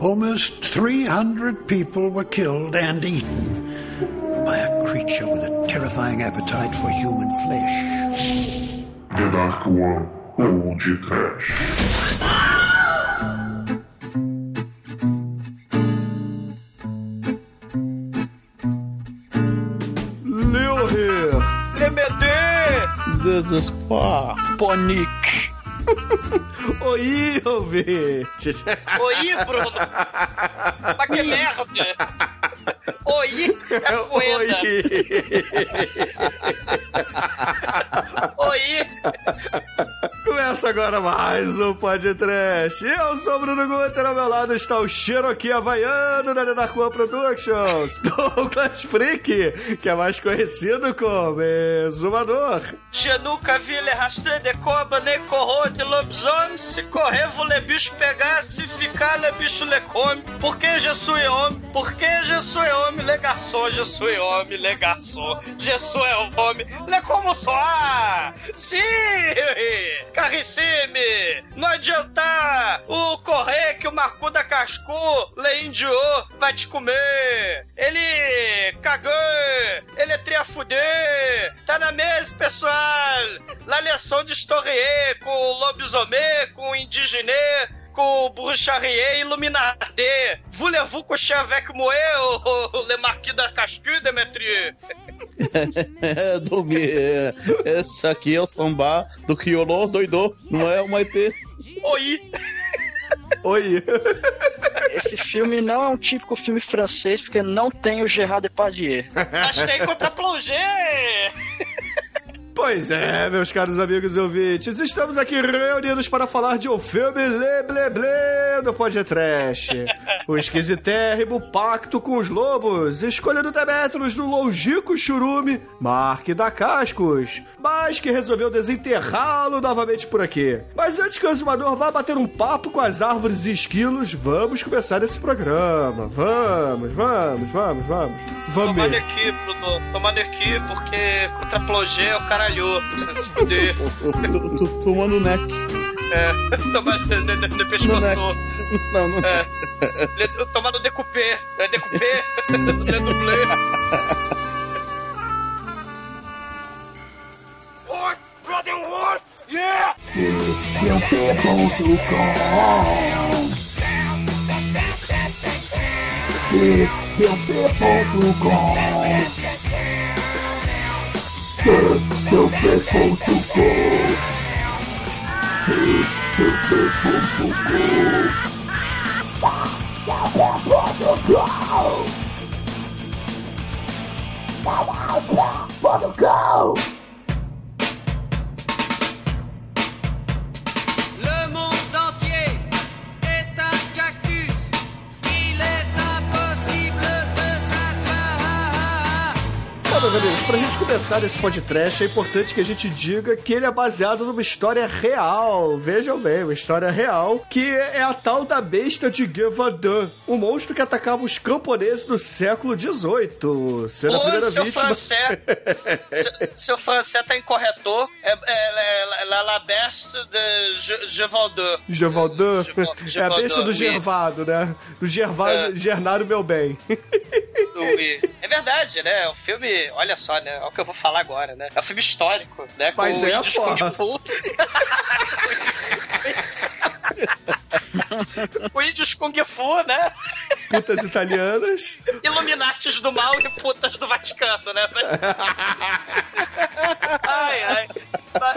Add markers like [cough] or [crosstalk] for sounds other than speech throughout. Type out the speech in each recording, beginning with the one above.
almost 300 people were killed and eaten by a creature with a terrifying appetite for human flesh. The Dark One ou de Trash. Leo here. Lemedê! Desesper. Ponique! [laughs] Oi, ouvinte. Oi, Bruno! Mas que merda! Oi, é fueda! Oi! Começa agora mais um podcast. Eu sou o Bruno Guter, ao meu lado está o Cherokee Havaiano da The Dark One Productions, [laughs] Douglas Freak, que é mais conhecido como Exumador. Je nunca vi le rastrer de cobra, nem corro de lobisomem. Se correr, vou le bicho pegar. Se ficar, le bicho le come. Porque je suis homem, porque je suis homem, le garçom, je suis homem, le garçom, je suis homem, le como soar. Sim! Carricime! Não adianta o correr que o Marcuda cascou, le indiou, vai te comer. Ele cagou, ele é triafudê. Tá na mesa, pessoal. La leçon de Storrier com o lobisomem, com o indigené, com o Bruxarrier Illuminadé. Voulez-vous coucher avec moi, o, o Le Marquis da Cascu, Demetri? É, Doug, é, esse aqui é o samba do Criolô doidô, não é o Maitê. Oi! Oi. Esse filme não é um típico filme francês, porque não tem o Gerard Depardieu. Mas tem contra plongé! Pois é, meus caros amigos e ouvintes, estamos aqui reunidos para falar de um filme Le Ble Ble do Podtrash. O esquisitérrimo Pacto com os Lobos, escolha do Demetrius do Longico Churume, Mark da Cascos, mas que resolveu desenterrá-lo novamente por aqui. Mas antes que o exumador vá bater um papo com as árvores e esquilos, vamos começar esse programa. Vamos, vamos, vamos, vamos. Vamos. Tomando aqui, Bruno. Tomando aqui, porque contra plongé é o caralho. Se fuder. Tô- tô Tomando neck. É, [laughs] tomando no, no, no pescoço. No neck. [laughs] Não, não. É. Tomando decupê. É decupê. [laughs] Le dublê. Horse! Brother horse! Yeah! Serve the bedroom to go. Hate the bedroom to go. Bottle go! Bottle go! Começar esse podcast, é importante que a gente diga que ele é baseado numa história real. Vejam bem, uma história real, que é a tal da besta de Gevaudan, um monstro que atacava os camponeses do século XVIII, sendo a Ô, primeira seu vítima... francês, seu, seu francês tá incorretor. É, é, é, é, la, la beste de. Gevaudan Geval- é a besta do. Gervado, né? Do Gervado, É. Gernário Meu Bem. [laughs] É verdade, né? O filme, olha só, né? É o que eu vou falar agora, né? É um filme histórico, né? Com Mas é, índios porra. Kung Fu. o índios Kung Fu, né? Putas italianas. Iluminatis do mal e putas do Vaticano, né? ai, ai. Ma-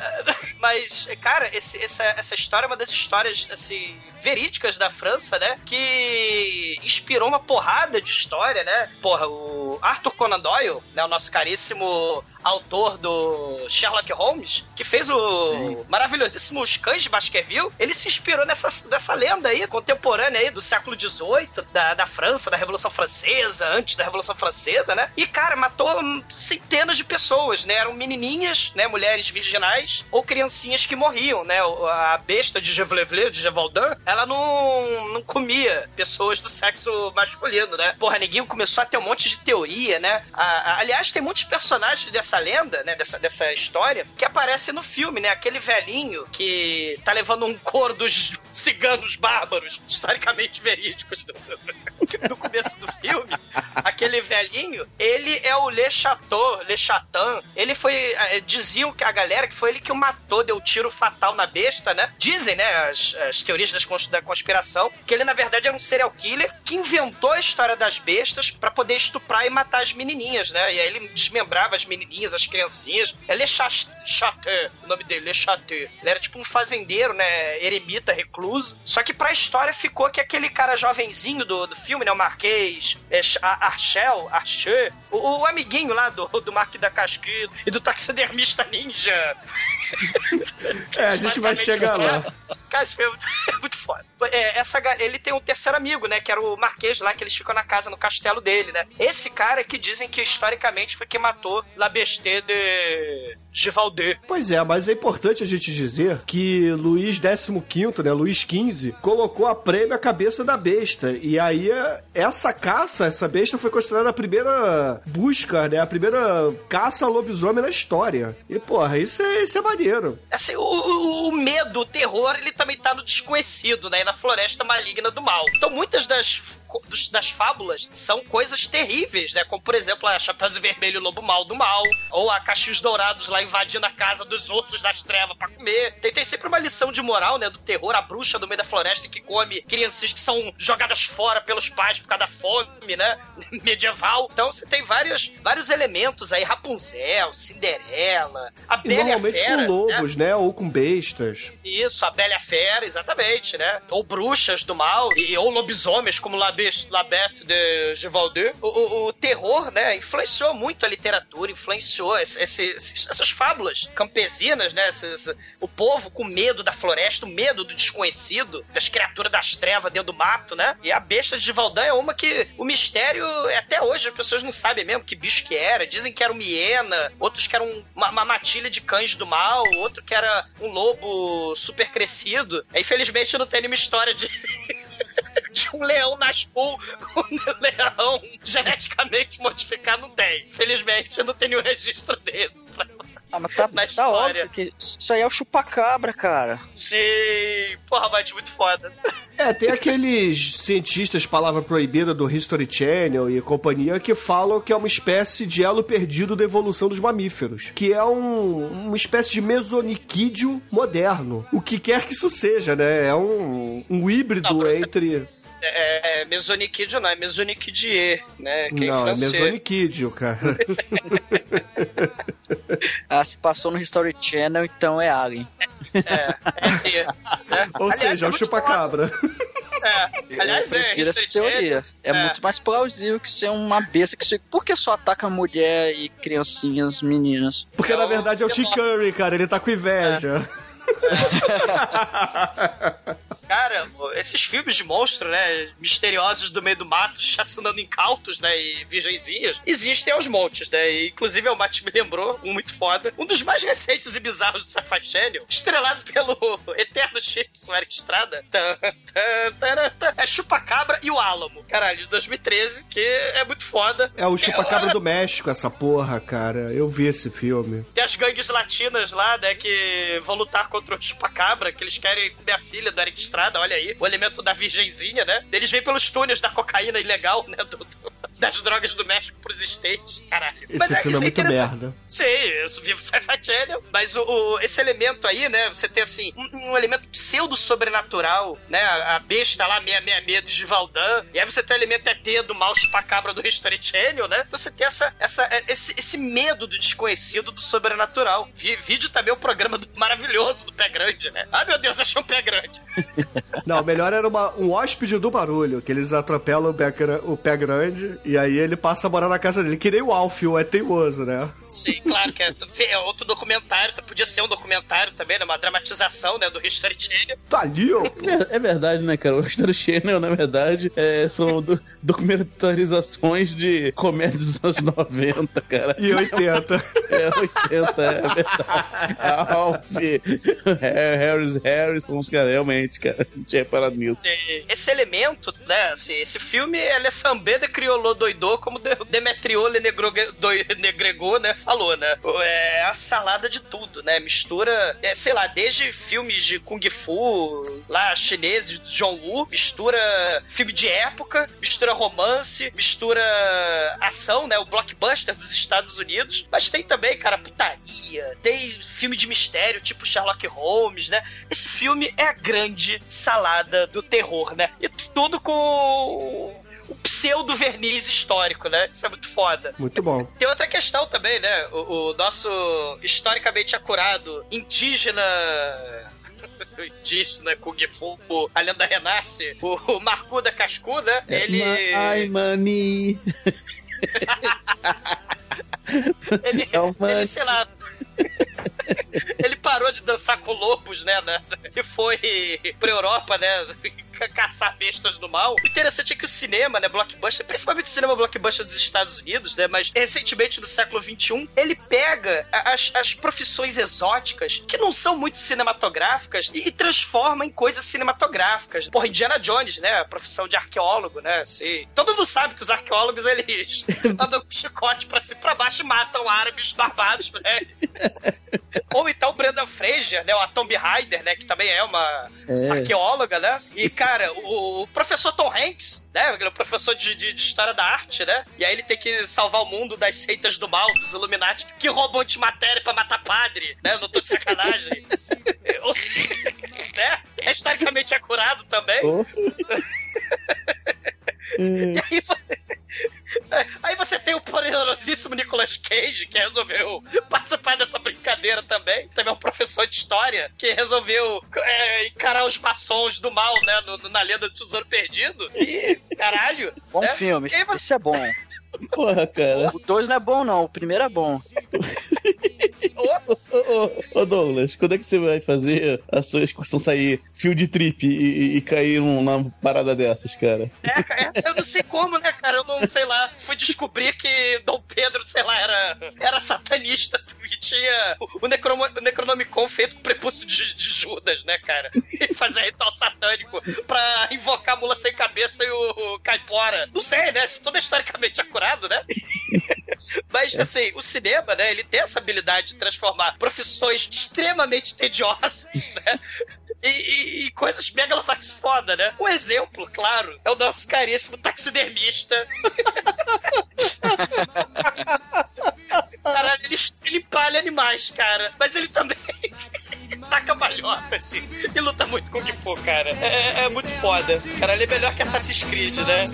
Mas, cara, esse- essa, essa história é uma das histórias, assim, verídicas da França, né? Que inspirou uma porrada de história, né? Porra, o Arthur Conan Doyle, né? O nosso caríssimo autor do Sherlock Holmes, que fez o maravilhosíssimo Os Cães de Baskerville, ele se inspirou nessa, nessa lenda aí, contemporânea aí, do século XVIII, da, da França, da Revolução Francesa, antes da Revolução Francesa, né? E, cara, matou centenas de pessoas, né? Eram menininhas, né? Mulheres virginais ou criancinhas que morriam, né? A besta de Gevlevle, de Gevaudan, ela não, não comia pessoas do sexo masculino, né? Porra, neguinho começou a ter um monte de teoria, né? A- a- aliás, tem muitos personagens dessa lenda, né? Dessa, dessa história, que aparecem no filme, né? Aquele velhinho que tá levando um coro dos ciganos bárbaros, historicamente verídicos do, do começo do filme. Aquele velhinho, ele é o Le Chateau, Le Chatan. Ele foi. eh, Diziam que a galera que foi ele que o matou, deu tiro fatal na besta, né? Dizem, né, as, as teorias das da conspiração, que ele na verdade era um serial killer que inventou a história das bestas pra poder estuprar e matar as menininhas, né? E aí ele desmembrava as menininhas, as criancinhas. É Le Cha- Chateau, o nome dele, Le Chateau. Ele era tipo um fazendeiro, né? Eremita, recluso. Só que pra história ficou que aquele cara jovenzinho do, do filme, né? O Marquês, é, Archel, Archer, o, o amiguinho lá do, do Marque da Casquilho e do taxidermista ninja. É, a gente vai chegar lá. [laughs] Cara, esse filme é muito foda. É, essa, ele tem um terceiro amigo, né? Que era o Marquês lá, que eles ficam na casa, no castelo dele, né? Esse cara que dizem que historicamente foi quem matou La Besté de Givaldé. Pois é, mas é importante a gente dizer que Luís XV, né, Luís XV, colocou a prêmio a cabeça da besta. E aí, essa caça, essa besta foi considerada a primeira busca, né, a primeira caça ao lobisomem na história. E, porra, isso é, isso é maneiro. Assim, o, o- o medo, o terror, ele também tá no desconhecido, né? E na floresta maligna do mal. Então, muitas das, das fábulas são coisas terríveis, né? Como, por exemplo, a Chapéu Vermelho Lobo Mal do Mal, ou a Cachos Dourados lá invadindo a casa dos ursos das trevas pra comer. Tem, tem sempre uma lição de moral, né? Do terror, a bruxa do meio da floresta que come crianças que são jogadas fora pelos pais por causa da fome, né? [laughs] Medieval. Então, você tem vários, vários elementos aí. Rapunzel, Cinderela, a Bela e normalmente Fera, com né? lobos, né, ou com bestas. Isso, a Bela Fera, exatamente, né? Ou bruxas do mal, e, ou lobisomens, como La, Bes- La Bête de Givaldeux. O, o- o terror, né, influenciou muito a literatura, influenciou esse- esse- esses- essas fábulas campesinas, né? esses- o povo com medo da floresta, o medo do desconhecido, das criaturas das trevas dentro do mato, né? E a besta de Givaldin é uma que o mistério, até hoje, as pessoas não sabem mesmo que bicho que era. Dizem que era uma hiena, outros que era um- uma, uma matilha de cães do mal, outro que era um lobo super crescido. É, Infelizmente não tem nenhuma história de. [laughs] De um leão nasceu, um leão geneticamente modificado, não tem. Felizmente, não tem nenhum registro desse. Ah, mas tá, Na tá história. óbvio que isso aí é o chupacabra, cara. Sim, porra, mas muito foda. É, tem aqueles cientistas palavra proibida do History Channel e companhia que falam que é uma espécie de elo perdido da evolução dos mamíferos, que é um, uma espécie de mesoniquídeo moderno. O que quer que isso seja, né? É um, um híbrido Não, pra você- entre... É, é Mesoniquídeo não, é Mesoniquidier, né? Que é Não, é francês. mesoniquídeo, cara. [laughs] Ah, se passou no History Channel, então é Alien. É, é, né? Ou Aliás, seja, é é o chupacabra. É. Aliás, eu é, essa teoria. É, É. muito mais plausível que ser uma besta que se... Por que só ataca mulher e criancinhas, meninas? Porque É na o- verdade é o Tim Curry, cara. Ele tá com inveja. [laughs] [laughs] Cara, esses filmes de monstro, né? Misteriosos do meio do mato, [laughs] chacinando incautos, né? E virgenzinhas, existem aos montes, né? E, inclusive, o Matt me lembrou, um muito foda, um dos mais [laughs] recentes e bizarros do Sci-Fi Channel, estrelado pelo [laughs] eterno Chips, o Eric Estrada. É Chupacabra e o Álamo. Caralho, de 2013, que é muito foda. É o chupacabra do México, essa porra, cara. Eu vi esse filme. Tem as gangues latinas lá, né, que vão lutar contra o chupacabra, que eles querem comer a filha do Eric Estrada, olha aí, o elemento da virgenzinha, né? Eles vêm pelos túneis da cocaína ilegal, né, do- do- das drogas do México pros States. Caralho. Esse filme é isso muito interessante. merda. Sim, eu vivo Sci-Fi Channel, mas o, o- esse elemento aí, né, você tem, assim, um, um elemento pseudo-sobrenatural, né, a, a besta lá, 666 de Valdan, e aí você tem o elemento ET do mal chupacabra do History Channel, né, então você tem essa, essa, esse, esse medo do desconhecido, do sobrenatural. Vi, vídeo também o programa do- maravilhoso do Pé Grande, né, ah, meu Deus, achei um Pé Grande. [laughs] Não, melhor era uma- um hóspede do barulho, que eles atropelam o pé, o pé grande E aí ele passa a morar na casa dele. Que nem o Alfio é teimoso, né? Sim, claro que é, é outro documentário, podia ser um documentário também, né? Uma dramatização, né, do History Channel. Tá ali, ó. É, é verdade, né, cara? O History Channel, na verdade, é, são do- documentarizações de comédias dos anos 90, cara. E 80. É 80, é verdade. Alf, Harris, Harrison, os caras, realmente, cara. Não tinha parado nisso. Esse- Esse elemento, né, assim, esse filme, ele é sambê de criolô doidô, como de- Demetriô Le Negro- doi- Negregô, né, falou, né? É a salada de tudo, né? Mistura, é, sei lá, desde filmes de Kung Fu, lá, chineses, John Woo, mistura filme de época, mistura romance, mistura ação, né? O blockbuster dos Estados Unidos. Mas tem também, cara, putaria, tem filme de mistério, tipo Sherlock Holmes, né? Esse filme é a grande salada do terror, né? E tudo com o pseudo verniz histórico, né? Isso é muito foda. Muito bom. Tem outra questão também, né? O, o nosso historicamente acurado indígena. [laughs] indígena Kung Fu, a lenda renasce, o, o Marcuda Cascu, né? Ele. Ai, money. [laughs] ele, É o ele, sei lá. [laughs] [laughs] ele parou de dançar com lobos, né? né, E foi pra Europa, né? ca- [laughs] Caçar bestas do mal. O interessante é que o cinema, né? Blockbuster, principalmente o cinema blockbuster dos Estados Unidos, né? Mas recentemente no século XXI, ele pega as, as profissões exóticas que não são muito cinematográficas e, e transforma em coisas cinematográficas. Porra, Indiana Jones, né? A profissão de arqueólogo, né? Assim, todo mundo sabe que os arqueólogos, eles [laughs] andam com chicote pra cima e pra baixo e matam árabes barbados, né? Ou então Brenda Fraser, né? A Tomb Raider, né? Que também é uma É. arqueóloga, né? E, cara, o, o professor Tom Hanks, né? Ele é o professor de, de- de História da Arte, né? E aí ele tem que salvar o mundo das seitas do mal, dos Illuminati, que roubam antimatéria pra matar padre, né? Não tô de sacanagem. [laughs] Ou seja, [laughs] né? É historicamente acurado também. Oh. [laughs] E aí, [laughs] aí você tem o poderosíssimo Nicolas Cage, que resolveu [laughs] participar dessa brincadeira também. Também é um professor de história, que resolveu é, encarar os maçons do mal, né? no- no- na lenda do Tesouro Perdido. E, caralho. Bom né? filme, E você- esse é bom. Porra, cara. O 2 não é bom, não. O primeiro é bom. Ô, ô, ô, Douglas, quando é que você vai fazer a sua excursão sair field trip e, e- e cair numa parada dessas, cara? É, cara, é, eu não sei como, né, cara? Eu não sei lá. Fui descobrir que Dom Pedro, sei lá, era, era satanista e tinha o, o, Necromo- o Necronomicon feito com o prepúcio de, de Judas, né, cara? E fazia ritual satânico pra invocar a mula sem cabeça e o, o caipora. Não sei, né? Isso tudo é historicamente acurado, né? [laughs] Mas, assim, o cinema, né, ele tem essa habilidade de transformar profissões extremamente tediosas, [laughs] né? E, e- e coisas megalovax foda, né? Um exemplo, claro, é o nosso caríssimo taxidermista. Caralho, ele, ele empalha animais, cara. Mas ele também [laughs] taca balhota, assim. E luta muito com o que for, cara. É, é muito foda. Cara, ele é melhor que Assassin's Creed, né?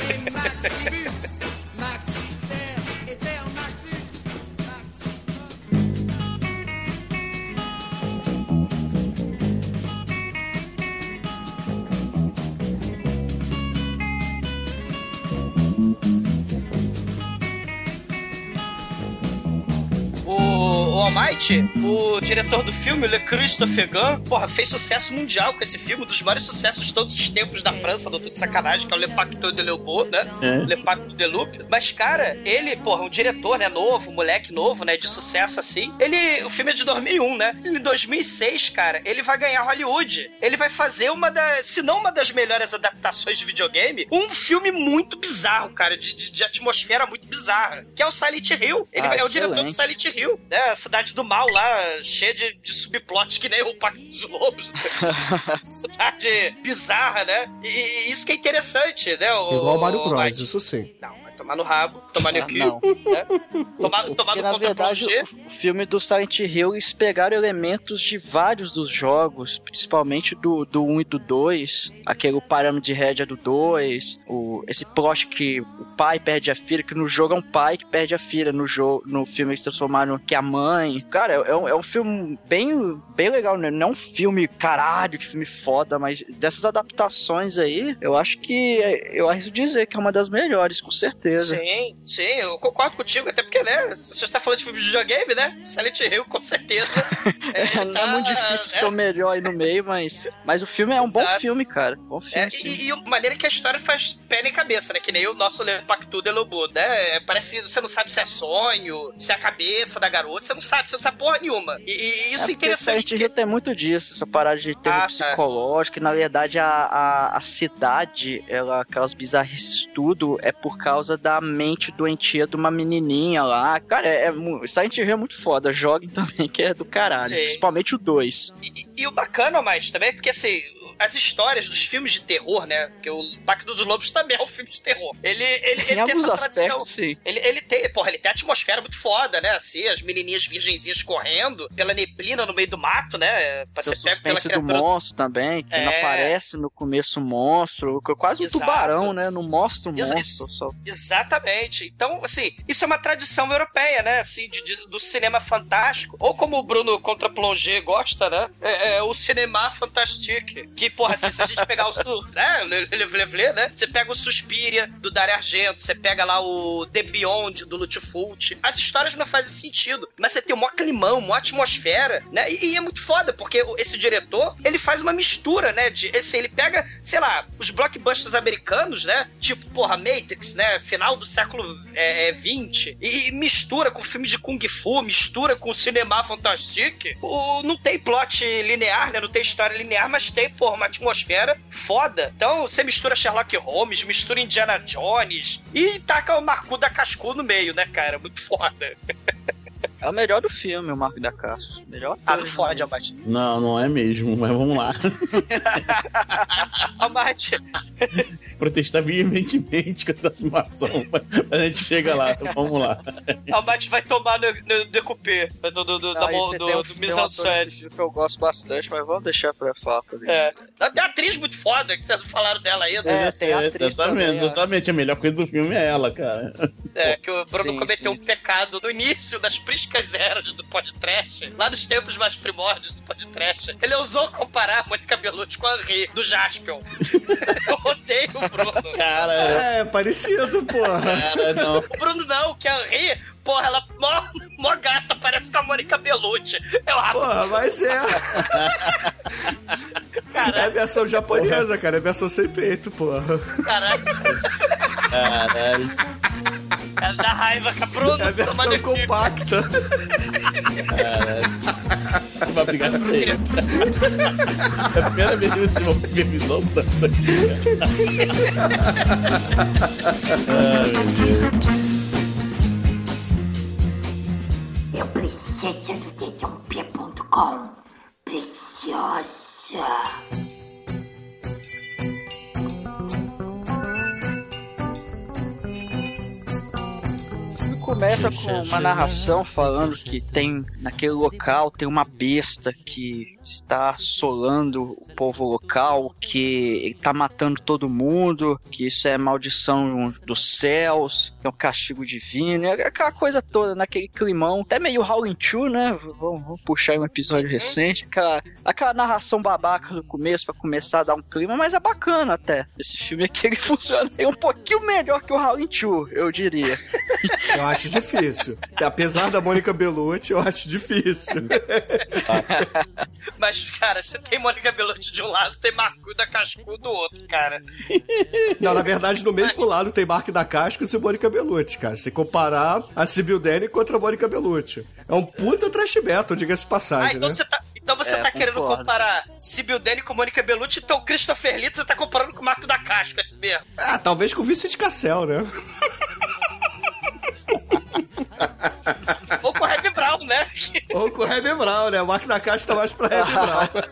Almighty, o diretor do filme, Le Christophe Gans, porra, fez sucesso mundial com esse filme, um dos maiores sucessos de todos os tempos da França, doutor de sacanagem, que é o Le Pacto de Leopold, né? É. Le Pacto de Loup. Mas, cara, ele, porra, um diretor, né, novo, um moleque novo, né, de sucesso assim. Ele, o filme é de 2001, né? Em 2006, cara, ele vai ganhar Hollywood. Ele vai fazer uma das, se não uma das melhores adaptações de videogame, um filme muito bizarro, cara, de, de, de atmosfera muito bizarra, que é o Silent Hill. Ele Ah, é o diretor do. Silent Hill, né? A cidade do mal lá, cheia de, de subplots que nem o Pacto dos Lobos. [laughs] cidade bizarra, né? E, e isso que é interessante, né? O, Igual o Mario o- Bros, isso sim. Não, tomar no rabo, tomar no Ah, cu, não. né? Tomar, tomar Porque, no na verdade, o, o filme do Silent Hill, eles pegaram elementos de vários dos jogos, principalmente do, do 1 e do 2, aquele parâmetro de rédea do 2, o, esse plot que o pai perde a filha, que no jogo é um pai que perde a filha, no, jogo, no filme eles transformaram que é a mãe. Cara, é, é um, é um filme bem, bem legal, né? Não é um filme, caralho, que filme foda, mas dessas adaptações aí, eu acho que eu arrisco dizer que é uma das melhores, com certeza. Sim, sim, eu concordo contigo, até porque, né, você está falando de filme de videogame, né, Silent Hill, com certeza. [laughs] É, não é tá, muito difícil é. ser o melhor aí no meio, mas, mas o filme é um bom Exato. filme, cara. Bom filme, É, sim. e, e a maneira que a história faz pé nem cabeça, né? Que nem o nosso Le Pactu de Lobo, né? Parece que você não sabe se é sonho, se é a cabeça da garota, você não sabe, você não sabe porra nenhuma. E, e isso é, porque interessante. Silent Hill tem muito disso, essa parada de terror Ah, tá. psicológico, e na verdade a, a, a cidade, ela, aquelas bizarrices tudo, é por causa da mente doentia de uma menininha lá. Cara, é, é, Silent Hill é muito foda, joguem também, [laughs] que é do caralho. Sim. Principalmente o 2. E, e o bacana, mais também, é porque assim, as histórias dos filmes de terror, né? Porque o Pacto dos Lobos também é um filme de terror. Ele, ele, ele Em tem essa tradição. aspectos, sim. Ele, ele tem, porra, ele tem a atmosfera muito foda, né? Assim, as menininhas virgenzinhas correndo pela neblina no meio do mato, né? Pra ser pego pela suspense do criatura. monstro também, que É. aparece no começo o monstro, quase um Exato. tubarão, né? Não mostra o Exa- monstro. Só. Exatamente. Então, assim, isso é uma tradição europeia, né? Assim, de, de- do cinema fantástico. Ou como o Bruno contra Plongé gosta, né? É, é o cinema fantastique. Que, porra, assim, se a gente pegar o. su- [laughs] né? Le, le, le, le, né? Você pega o Suspiria, do Dario Argento, você pega lá o The Beyond, do Lutfult. As histórias não fazem sentido. Mas você tem um maior climão, uma atmosfera, né? E, e é muito foda, porque esse diretor, ele faz uma mistura, né? De, assim, ele pega, sei lá, os blockbusters americanos, né? Tipo, porra, Matrix, né? Final do século é, é, 20 e, e mistura com filme de Kung Fu, mistura com cinema fantastique. O, não tem plot linear, né? Não tem história linear, mas tem, porra, uma atmosfera foda. Então, você mistura Sherlock Holmes, mistura Indiana Jones e taca o Marco da Cascu no meio, né, cara? Muito foda. [laughs] É o melhor do filme, o Marco da Casa. Melhor Ah, coisa, não fode, né? Almighty. Não, não é mesmo, mas vamos lá. [laughs] Almighty, Protestar veementemente com essa afirmação, mas a gente chega lá, então vamos lá. Almighty vai tomar no, no decoupé do, do, do, Não, da tem- do, tem um- do tem um ator desse filme que eu gosto bastante, mas vamos deixar pra falar. É. Tem uma atriz muito foda, que vocês não falaram dela ainda. É, Eu já tem sei, a atriz exatamente, também, exatamente. A melhor coisa do filme é ela, cara. É, que o Bruno Sim, cometeu sim. um pecado no início das priscas eras do podcast, lá nos tempos mais primórdios do podcast. Ele ousou comparar a Mônica Bellucci com a Henri, do Jaspion. [laughs] Eu odeio o Bruno. Cara, É, parecido, porra. cara, não. O Bruno não, que a Henri, porra, ela mó, mó gata, parece com a Mônica Bellucci. Eu ah, Porra, mas é. É a versão japonesa, cara. É a versão sem peito, porra. caralho, Caralho. cara, dá raiva com a. É a versão compacta. Vai brigar com ele. É a primeira vez que eu assisti uma revisão dessa Ai, meu Deus. Eu preciso do dedãopia.com. Preciosa. Começa com uma narração falando que tem naquele local tem uma besta que está assolando o povo local, que ele tá matando todo mundo, que isso é maldição dos céus, que é um castigo divino, é aquela coisa toda naquele climão, até meio Howling 2, né? Vamos, vamos puxar um episódio recente, aquela, aquela narração babaca no começo pra começar a dar um clima, mas é bacana até. Esse filme aqui ele [laughs] funciona um pouquinho melhor que o Howling 2, eu diria. [laughs] Eu acho difícil. Apesar da Mônica Bellucci, eu acho difícil. [laughs] Mas, cara, você tem Mônica Bellucci de um lado, tem Marco da Cascu do outro, cara. Não, na verdade, no mesmo lado tem Mark da Casco e Mônica Bellucci, cara. Se comparar a Sibyl Danny contra a Mônica Bellucci. É um puta trash metal, diga-se de Ah, passagem, então né? você tá, então você É, tá querendo concordo. comparar Sibyl Danny com Mônica Bellucci, então o Christopher Lee você tá comparando com o Marco da Casco, é isso mesmo. Ah, talvez com o Vincent Cassel, né? Ou com o Heavy Brown, né? [laughs] Ou com o Remy Brown, né? O Mark da Casco tá mais pra Remy [laughs] Brown.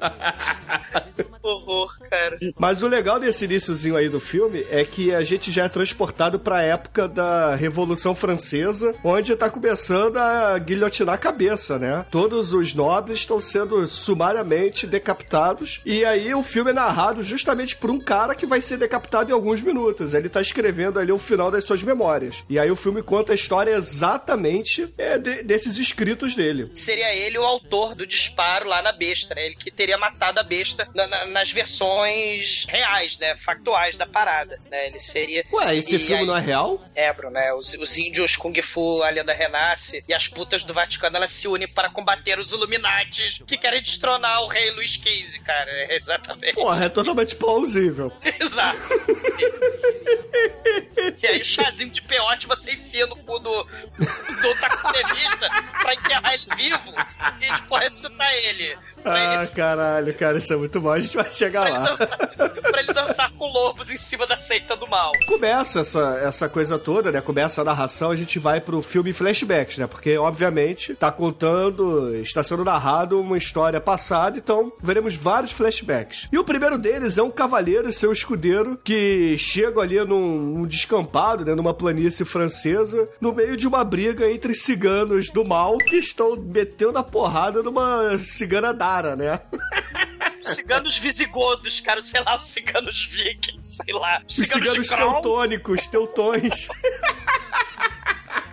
Horror. cara. Mas o legal desse iníciozinho aí do filme é que a gente já é transportado pra época da Revolução Francesa, onde tá começando a guilhotinar a cabeça, né? Todos os nobres estão sendo sumariamente decapitados. E aí o filme é narrado justamente por um cara que vai ser decapitado em alguns minutos. Ele tá escrevendo ali o final das suas memórias. E aí o filme conta a história exatamente é, de- desses escritos dele. Seria ele o autor do disparo lá na besta, né? Ele que teria matado a besta na- na- nas versões reais, né? Factuais da parada, né? Ele seria... Ué, esse E filme aí- não é real? É, Bruno, né? Os, os índios Kung Fu, a lenda renasce, e as putas do Vaticano, elas se unem para combater os Illuminates que querem destronar o rei Luís XV, cara. É, exatamente. Porra, é totalmente plausível. [laughs] Exato. e aí o chazinho de peote você enfia no cu do, do taxiderista pra enterrar [laughs] ele vivo e depois ressuscitar ele. Ah, caralho, cara, isso é muito bom. A gente vai chegar pra ele lá. dançar, pra ele dançar com lobos em cima da seita do mal. Começa essa, essa coisa toda, né? Começa a narração, a gente vai pro filme flashbacks, né? Porque, obviamente, tá contando, está sendo narrado uma história passada, então veremos vários flashbacks. E o primeiro deles é um cavaleiro e seu escudeiro que chegam ali num, num descampado, né? Numa planície francesa, no meio de uma briga entre ciganos do mal que estão metendo a porrada numa cigana Né? Os ciganos visigodos, cara, sei lá, os ciganos vikings, sei lá. Os Os ciganos, ciganos teutônicos, teutões. [laughs]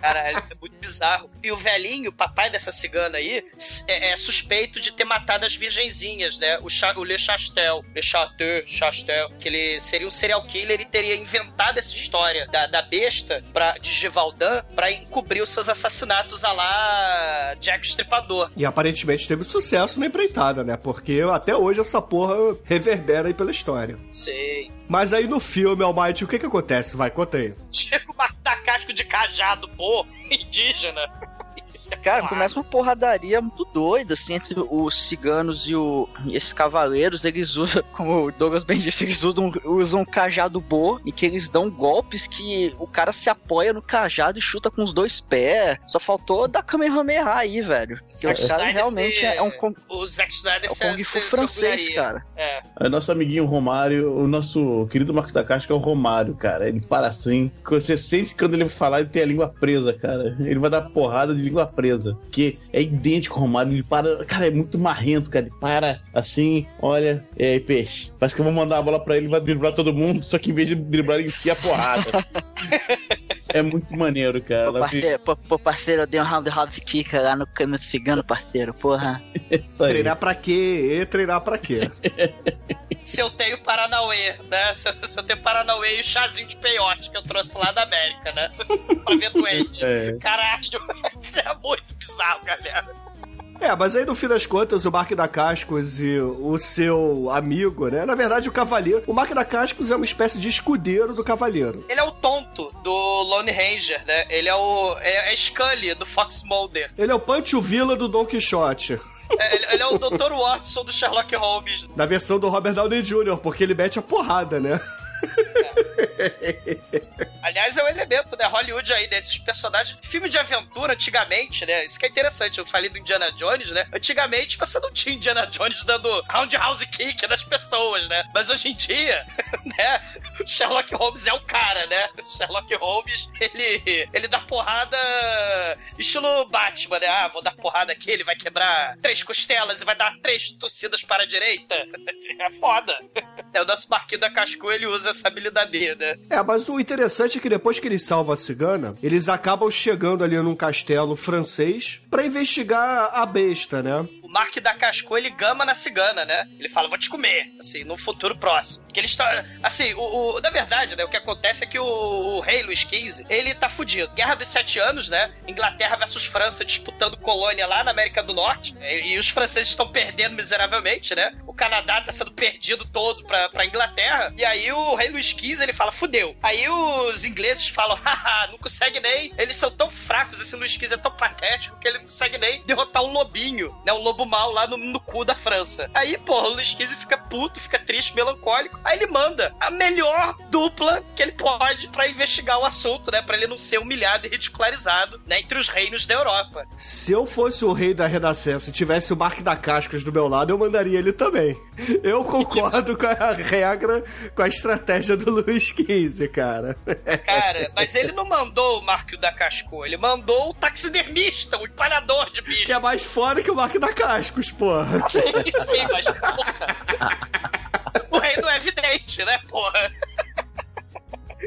Caralho, é muito bizarro. E o velhinho, o papai dessa cigana aí, é, é suspeito de ter matado as virgenzinhas, né? O, Cha, o Le Chastel. Le Chateau, Chastel. Que ele seria um serial killer e teria inventado essa história da, da besta pra, de Givaldin pra encobrir os seus assassinatos a lá Jack o Estripador. E aparentemente teve sucesso na empreitada, né? Porque até hoje essa porra reverbera aí pela história. Sei. Mas aí no filme, Almighty, o que que acontece? Vai, conta aí. Chega matar casco de cajado, pô, [laughs] indígena. Cara, começa uma porradaria muito doida, assim, entre os ciganos e, o, e esses cavaleiros. Eles usam, [laughs] como o Douglas bem disse, eles usam, usam um cajado bo e que eles dão golpes que o cara se apoia no cajado e chuta com os dois pés. Só faltou dar Kamehameha aí, velho. Porque o cara Snyder realmente se- é um, O Zack Snyder é um Kung se- Fu francês, cara. É. É nosso amiguinho Romário, o nosso querido Marco da Casca é o Romário, cara. Ele para assim. Você sente que quando ele falar, ele tem a língua presa, cara. Ele vai dar porrada de língua presa. Que é idêntico ao Romário. Ele para. Cara, é muito marrento, cara. Ele para assim, olha. E aí, peixe. Parece que eu vou mandar a bola pra ele vai driblar todo mundo. Só que em vez de driblar, ele enfia a porrada. [laughs] é muito maneiro, cara. Pô, parceiro, pô, pô, parceiro, eu dei um round round kick lá no câmbio cigano, parceiro, porra. [laughs] aí. Treinar pra quê? E treinar pra quê? [laughs] se eu tenho Paranauê, né? Se eu, se eu tenho Paranauê e o chazinho de peiote que eu trouxe lá da América, né? [laughs] pra ver doente. É. Caralho, é muito bizarro, galera. É, mas aí no fim das contas, o Mark da Cascos e o seu amigo, né? Na verdade, o cavaleiro. O Mark da Cascos é uma espécie de escudeiro do cavaleiro. Ele é o tonto do Lone Ranger, né? Ele é o. É, é Scully do Fox Mulder. Ele é o Pancho Villa do Don Quixote. É, ele, ele é o Dr. Watson do Sherlock Holmes. Na versão do Robert Downey Jr., porque ele mete a porrada, né? [laughs] Aliás, é um elemento, né? Hollywood aí, desses personagens. Filme de aventura, antigamente, né? Isso que é interessante. Eu falei do Indiana Jones, né? Antigamente você não tinha Indiana Jones dando roundhouse kick nas pessoas, né? Mas hoje em dia, [laughs] né? Sherlock Holmes é o cara, né? Sherlock Holmes, ele, ele dá porrada estilo Batman, né? Ah, vou dar porrada aqui, ele vai quebrar três costelas e vai dar três tossidas para a direita. [laughs] É foda. É o nosso Marquinhos da Cascu, ele usa essa habilidade, né? É, mas o interessante é que depois que eles salvam a cigana, eles acabam chegando ali num castelo francês pra investigar a besta, né? Mark da Casco, ele gama na cigana, né? Ele fala, vou te comer, assim, no futuro próximo. Que ele está. Assim, o, o- na verdade, né? O que acontece é que o, o rei Luís XV, ele tá fudido. Guerra dos Sete Anos, né? Inglaterra versus França disputando colônia lá na América do Norte. E, e os franceses estão perdendo miseravelmente, né? O Canadá tá sendo perdido todo pra, pra Inglaterra. E aí o rei Luís XV, ele fala, fudeu. Aí os ingleses falam, haha, não consegue nem. Eles são tão fracos, esse Luís XV é tão patético que ele não consegue nem derrotar um lobinho, né? Um lobo lobo mal lá no, no cu da França. Aí, porra, o Luiz XV fica puto, fica triste, melancólico. Aí ele manda a melhor dupla que ele pode pra investigar o assunto, né? Pra ele não ser humilhado e ridicularizado, né? Entre os reinos da Europa. Se eu fosse o rei da Renascença e tivesse o Mark da Cascos do meu lado, eu mandaria ele também. Eu concordo com a regra, com a estratégia do Luiz XV, cara. Cara, mas ele não mandou o Marco da Casco, ele mandou o taxidermista, o empalhador de bicho. Que é mais foda que o Mark da Cascos, porra. Sim, sim, mas porra. O rei não é evidente, né, porra?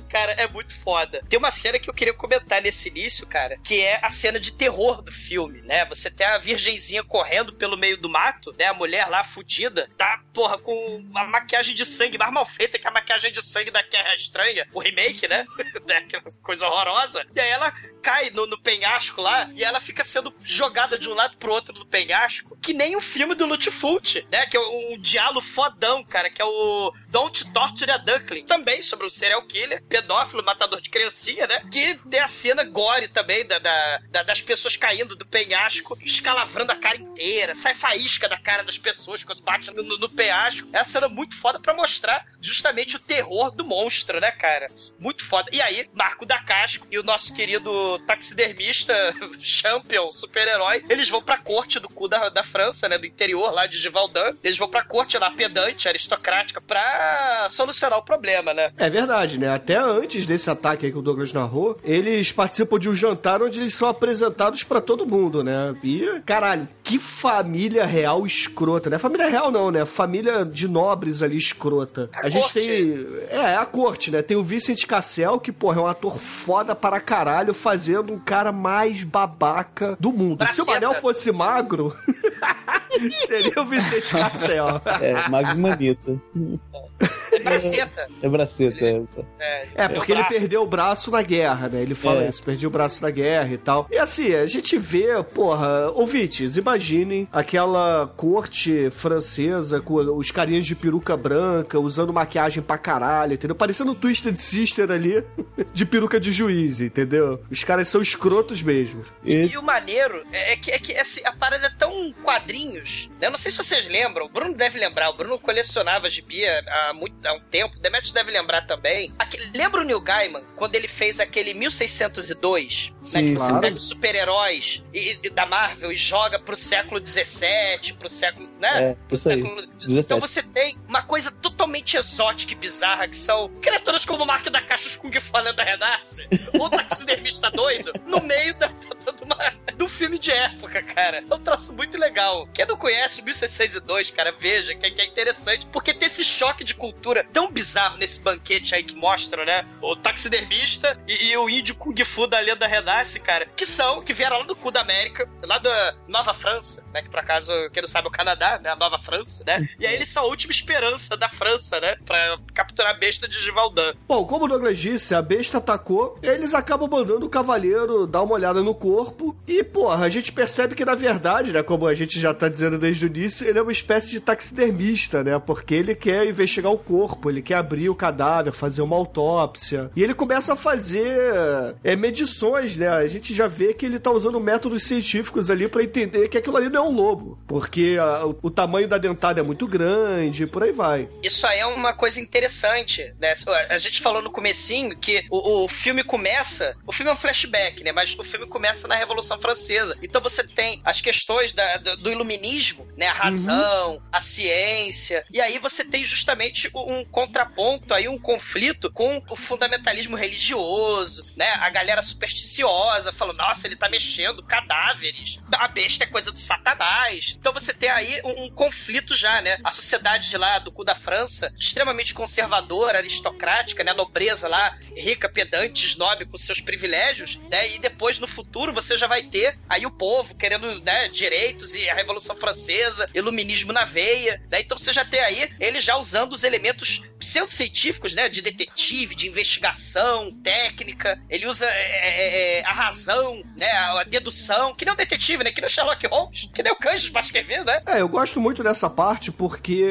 Cara, é muito foda. Tem uma cena que eu queria comentar nesse início, cara, que é a cena de terror do filme, né? Você tem a virgenzinha correndo pelo meio do mato, né? A mulher lá fudida, tá, porra, com a maquiagem de sangue mais mal feita que a maquiagem de sangue da Terra Estranha, o remake, né? [laughs] Né? Coisa horrorosa. E aí ela cai no, no penhasco lá e ela fica sendo jogada de um lado pro outro do penhasco, que nem o filme do Lutfult, né? Que é um, um diálogo fodão, cara, que é o Don't Torture a Duckling. Também sobre um serial killer, pedófilo, matador de criancinha, né? Que tem a cena gore também da, da- da- das pessoas caindo do penhasco, escalavrando a cara inteira, sai faísca da cara das pessoas quando bate no, no, penhasco. É uma cena muito foda pra mostrar justamente o terror do monstro, né, cara? Muito foda. E aí, Marco da Casco e o nosso querido taxidermista, [laughs] champion, super-herói, eles vão pra corte do cu da, da França, né? Do interior lá de Givaldin. Eles vão pra corte lá pedante, aristocrática, pra solucionar o problema, né? É verdade, né? Até antes desse ataque aí que o Douglas narrou, eles participam de um jantar onde eles são apresentados pra todo mundo, né? E, caralho, que família real escrota, né? Família real não, né? Família de nobres ali escrota. A A, gente corte. tem. É, a corte, né? Tem o Vincent Cassel, que, porra, é um ator foda para caralho, fazendo um cara mais babaca do mundo. Se o. Manel fosse magro, [laughs] seria o Vicente [laughs] Cassel. É, Magmanita. [laughs] É braceta. É braceta. É. É, É, porque ele perdeu o braço na guerra, né? Ele fala É. isso, perdi o braço na guerra e tal. E assim, a gente vê, porra, ouvintes, imaginem aquela corte francesa com os carinhas de peruca branca, usando maquiagem pra caralho, entendeu? Parecendo um Twisted Sister ali, [laughs] de peruca de juiz, entendeu? Os caras são escrotos mesmo. E E o maneiro é é que, é que assim, a parada é tão quadrinhos. né? Eu não sei se vocês lembram, o Bruno deve lembrar, o Bruno colecionava gibi há, muito, há um tempo, o Demetrius deve lembrar também. Aquele- lembra o Neil Gaiman, quando ele fez aquele 1602? né, Sim, que você claro. pega os super-heróis e- e da Marvel e joga pro século XVII, pro século. né? É, pro século. 17. Então você tem uma coisa totalmente exótica e bizarra, que são criaturas como o Mark da Caixa os Kung Fu Lenda Renasce, ou taxidermista doido, no meio da, da- do filme de época, cara. É um troço muito legal. Quem não conhece o 1602, cara, veja, que, que é interessante, porque tem esse choque de cultura tão bizarro nesse banquete aí que mostra, né? O taxidermista e, e o índio Kung Fu da Lenda Renasce, cara, que são, que vieram lá do cu da América, lá da Nova França, né? Que por acaso, quem não sabe, é o Canadá, né? A Nova França, né? E aí eles são a última esperança da França, né? Pra capturar a besta de Givaldin. Bom, como o Douglas disse, a besta atacou, eles acabam mandando o cavaleiro dar uma olhada no corpo. E, porra, a gente percebe que, na verdade, né, como a gente já tá dizendo desde o início, ele é uma espécie de taxidermista, né? Porque ele quer investigar o corpo, ele quer abrir o cadáver, fazer uma autópsia. E ele começa a fazer é, medições, né? A gente já vê que ele tá usando métodos científicos ali pra entender que aquilo ali não é um lobo. Porque ah, o, tamanho da dentada é muito grande, por aí vai. Isso aí é uma coisa interessante, né? A gente falou no comecinho que o, o filme começa... O filme é um flashback, né? Mas o filme começa na Revolução Francesa. Então você tem as questões da- do, do iluminismo, né? A razão, a ciência. E aí você tem justamente um contraponto aí, um conflito com o fundamentalismo religioso, né? A galera supersticiosa falando, nossa, ele tá mexendo cadáveres. A besta é coisa do satanás. Então você tem aí um, um conflito já, né? A sociedade de lá do cu da França, extremamente conservadora, aristocrática, né? A nobreza lá, rica, pedante, snob com seus privilégios, né? E depois, no futuro, você já vai ter aí o povo querendo, né, direitos e a Revolução Francesa, iluminismo na veia, né? Então você já tem aí ele já usando os elementos pseudocientíficos, né? De detetive, de investigação, técnica. Ele usa é, é, é, a razão, né? A dedução, que nem o detetive, né? Que nem o Sherlock Holmes, que nem o Canjos Baskerville, né? É, eu gosto muito dessa parte porque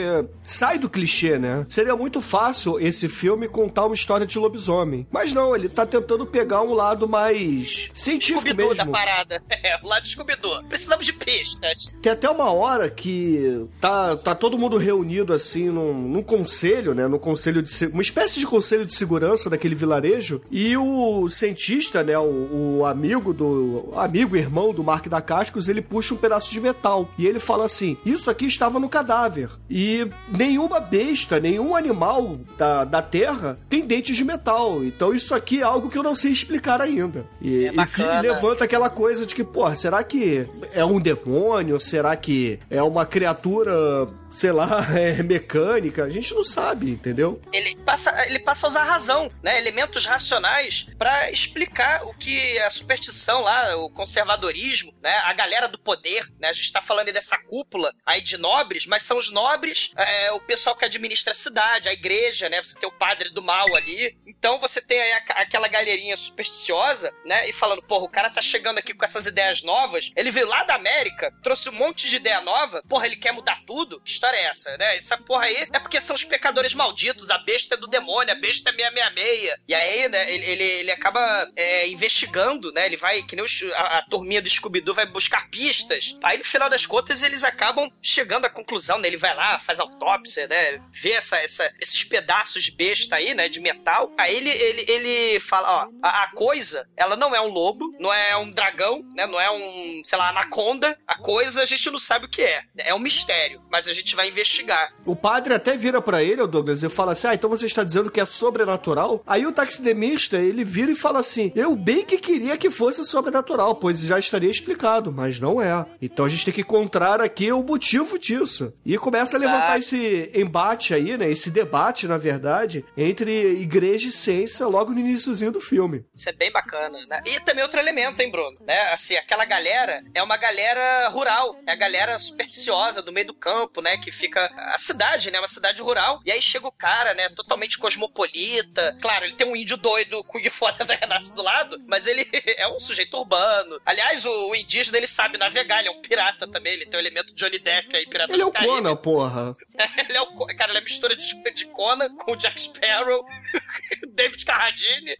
sai do clichê, né? Seria muito fácil esse filme contar uma história de lobisomem. Mas não, ele tá tentando pegar um lado mais científico Scooby-Doo da mesmo. parada. [laughs] É, o lado de Scooby-Doo. Precisamos de pistas. Tem até uma hora que tá, tá todo mundo reunido assim num, num conselho, né? Conselho de uma espécie de conselho de segurança daquele vilarejo e o cientista, né? O, o amigo do amigo irmão do Mark da Cascos, ele puxa um pedaço de metal e ele fala assim: isso aqui estava no cadáver e nenhuma besta, nenhum animal da, da Terra tem dentes de metal. Então isso aqui é algo que eu não sei explicar ainda. E, É e levanta aquela coisa de que, porra, será que é um demônio? Será que é uma criatura, sei lá, [laughs] é mecânica? A gente não sabe, entendeu? Ele passa, ele passa a usar razão, né? Elementos racionais pra explicar o que a superstição lá, o conservadorismo, né? A galera do poder, né? A gente tá falando aí dessa cúpula aí de nobres, mas são os nobres, é, o pessoal que administra a cidade, a igreja, né? Você tem o padre do mal ali. Então você tem aí a- aquela galerinha supersticiosa, né? E falando, porra, o cara tá chegando aqui com essas ideias novas. Ele veio lá da América, trouxe um monte de ideia nova. Porra, ele quer mudar tudo? História é essa, né? Essa porra aí é porque são os pecadores malditos. A besta é do demônio, a besta é 666. E aí, né, ele, ele, ele acaba é, investigando, né? Ele vai, que nem os- a, a turminha do Scooby-Doo vai buscar pistas. Aí, no final das contas, eles acabam chegando à conclusão, né? Ele vai lá, faz autópsia, né? Vê essa, essa, esses pedaços de besta aí, né? De metal. Aí ele, ele, ele fala, ó, a, a coisa, ela não é um lobo, não é um dragão, né? Não é um, sei lá, anaconda. A coisa a gente não sabe o que é. É um mistério, mas a gente vai investigar. O padre até vira pra ele, o Douglas, e fala assim: Ah, então você está dizendo que é sobrenatural? Aí o taxidermista, ele vira e fala assim: Eu bem que queria que fosse sobrenatural, pois já estaria explicado, mas não é. Então a gente tem que encontrar aqui o motivo disso. E começa a Exato. levantar esse embate aí, né? Esse debate, na verdade, entre igreja e ciência logo no iníciozinho do filme. Isso é bem bacana, né? E também outro elemento, hein, Bruno? Né? Assim, aquela galera é uma galera rural, é a galera supersticiosa do meio do campo, né? Que fica. A cidade, né? Uma cidade rural. E aí chega o cara, né? Totalmente cosmopolita. Claro, ele tem um índio doido com fora da Renasce do lado, mas ele [laughs] é um sujeito urbano. Aliás, o, o indígena ele sabe navegar, ele é um pirata também, ele tem o elemento Johnny Depp aí, pirata Ele é o Caribe. Conan, porra. [laughs] ele é o, cara, ele é mistura de, de Conan com o Jack Sparrow, [laughs] David Carradine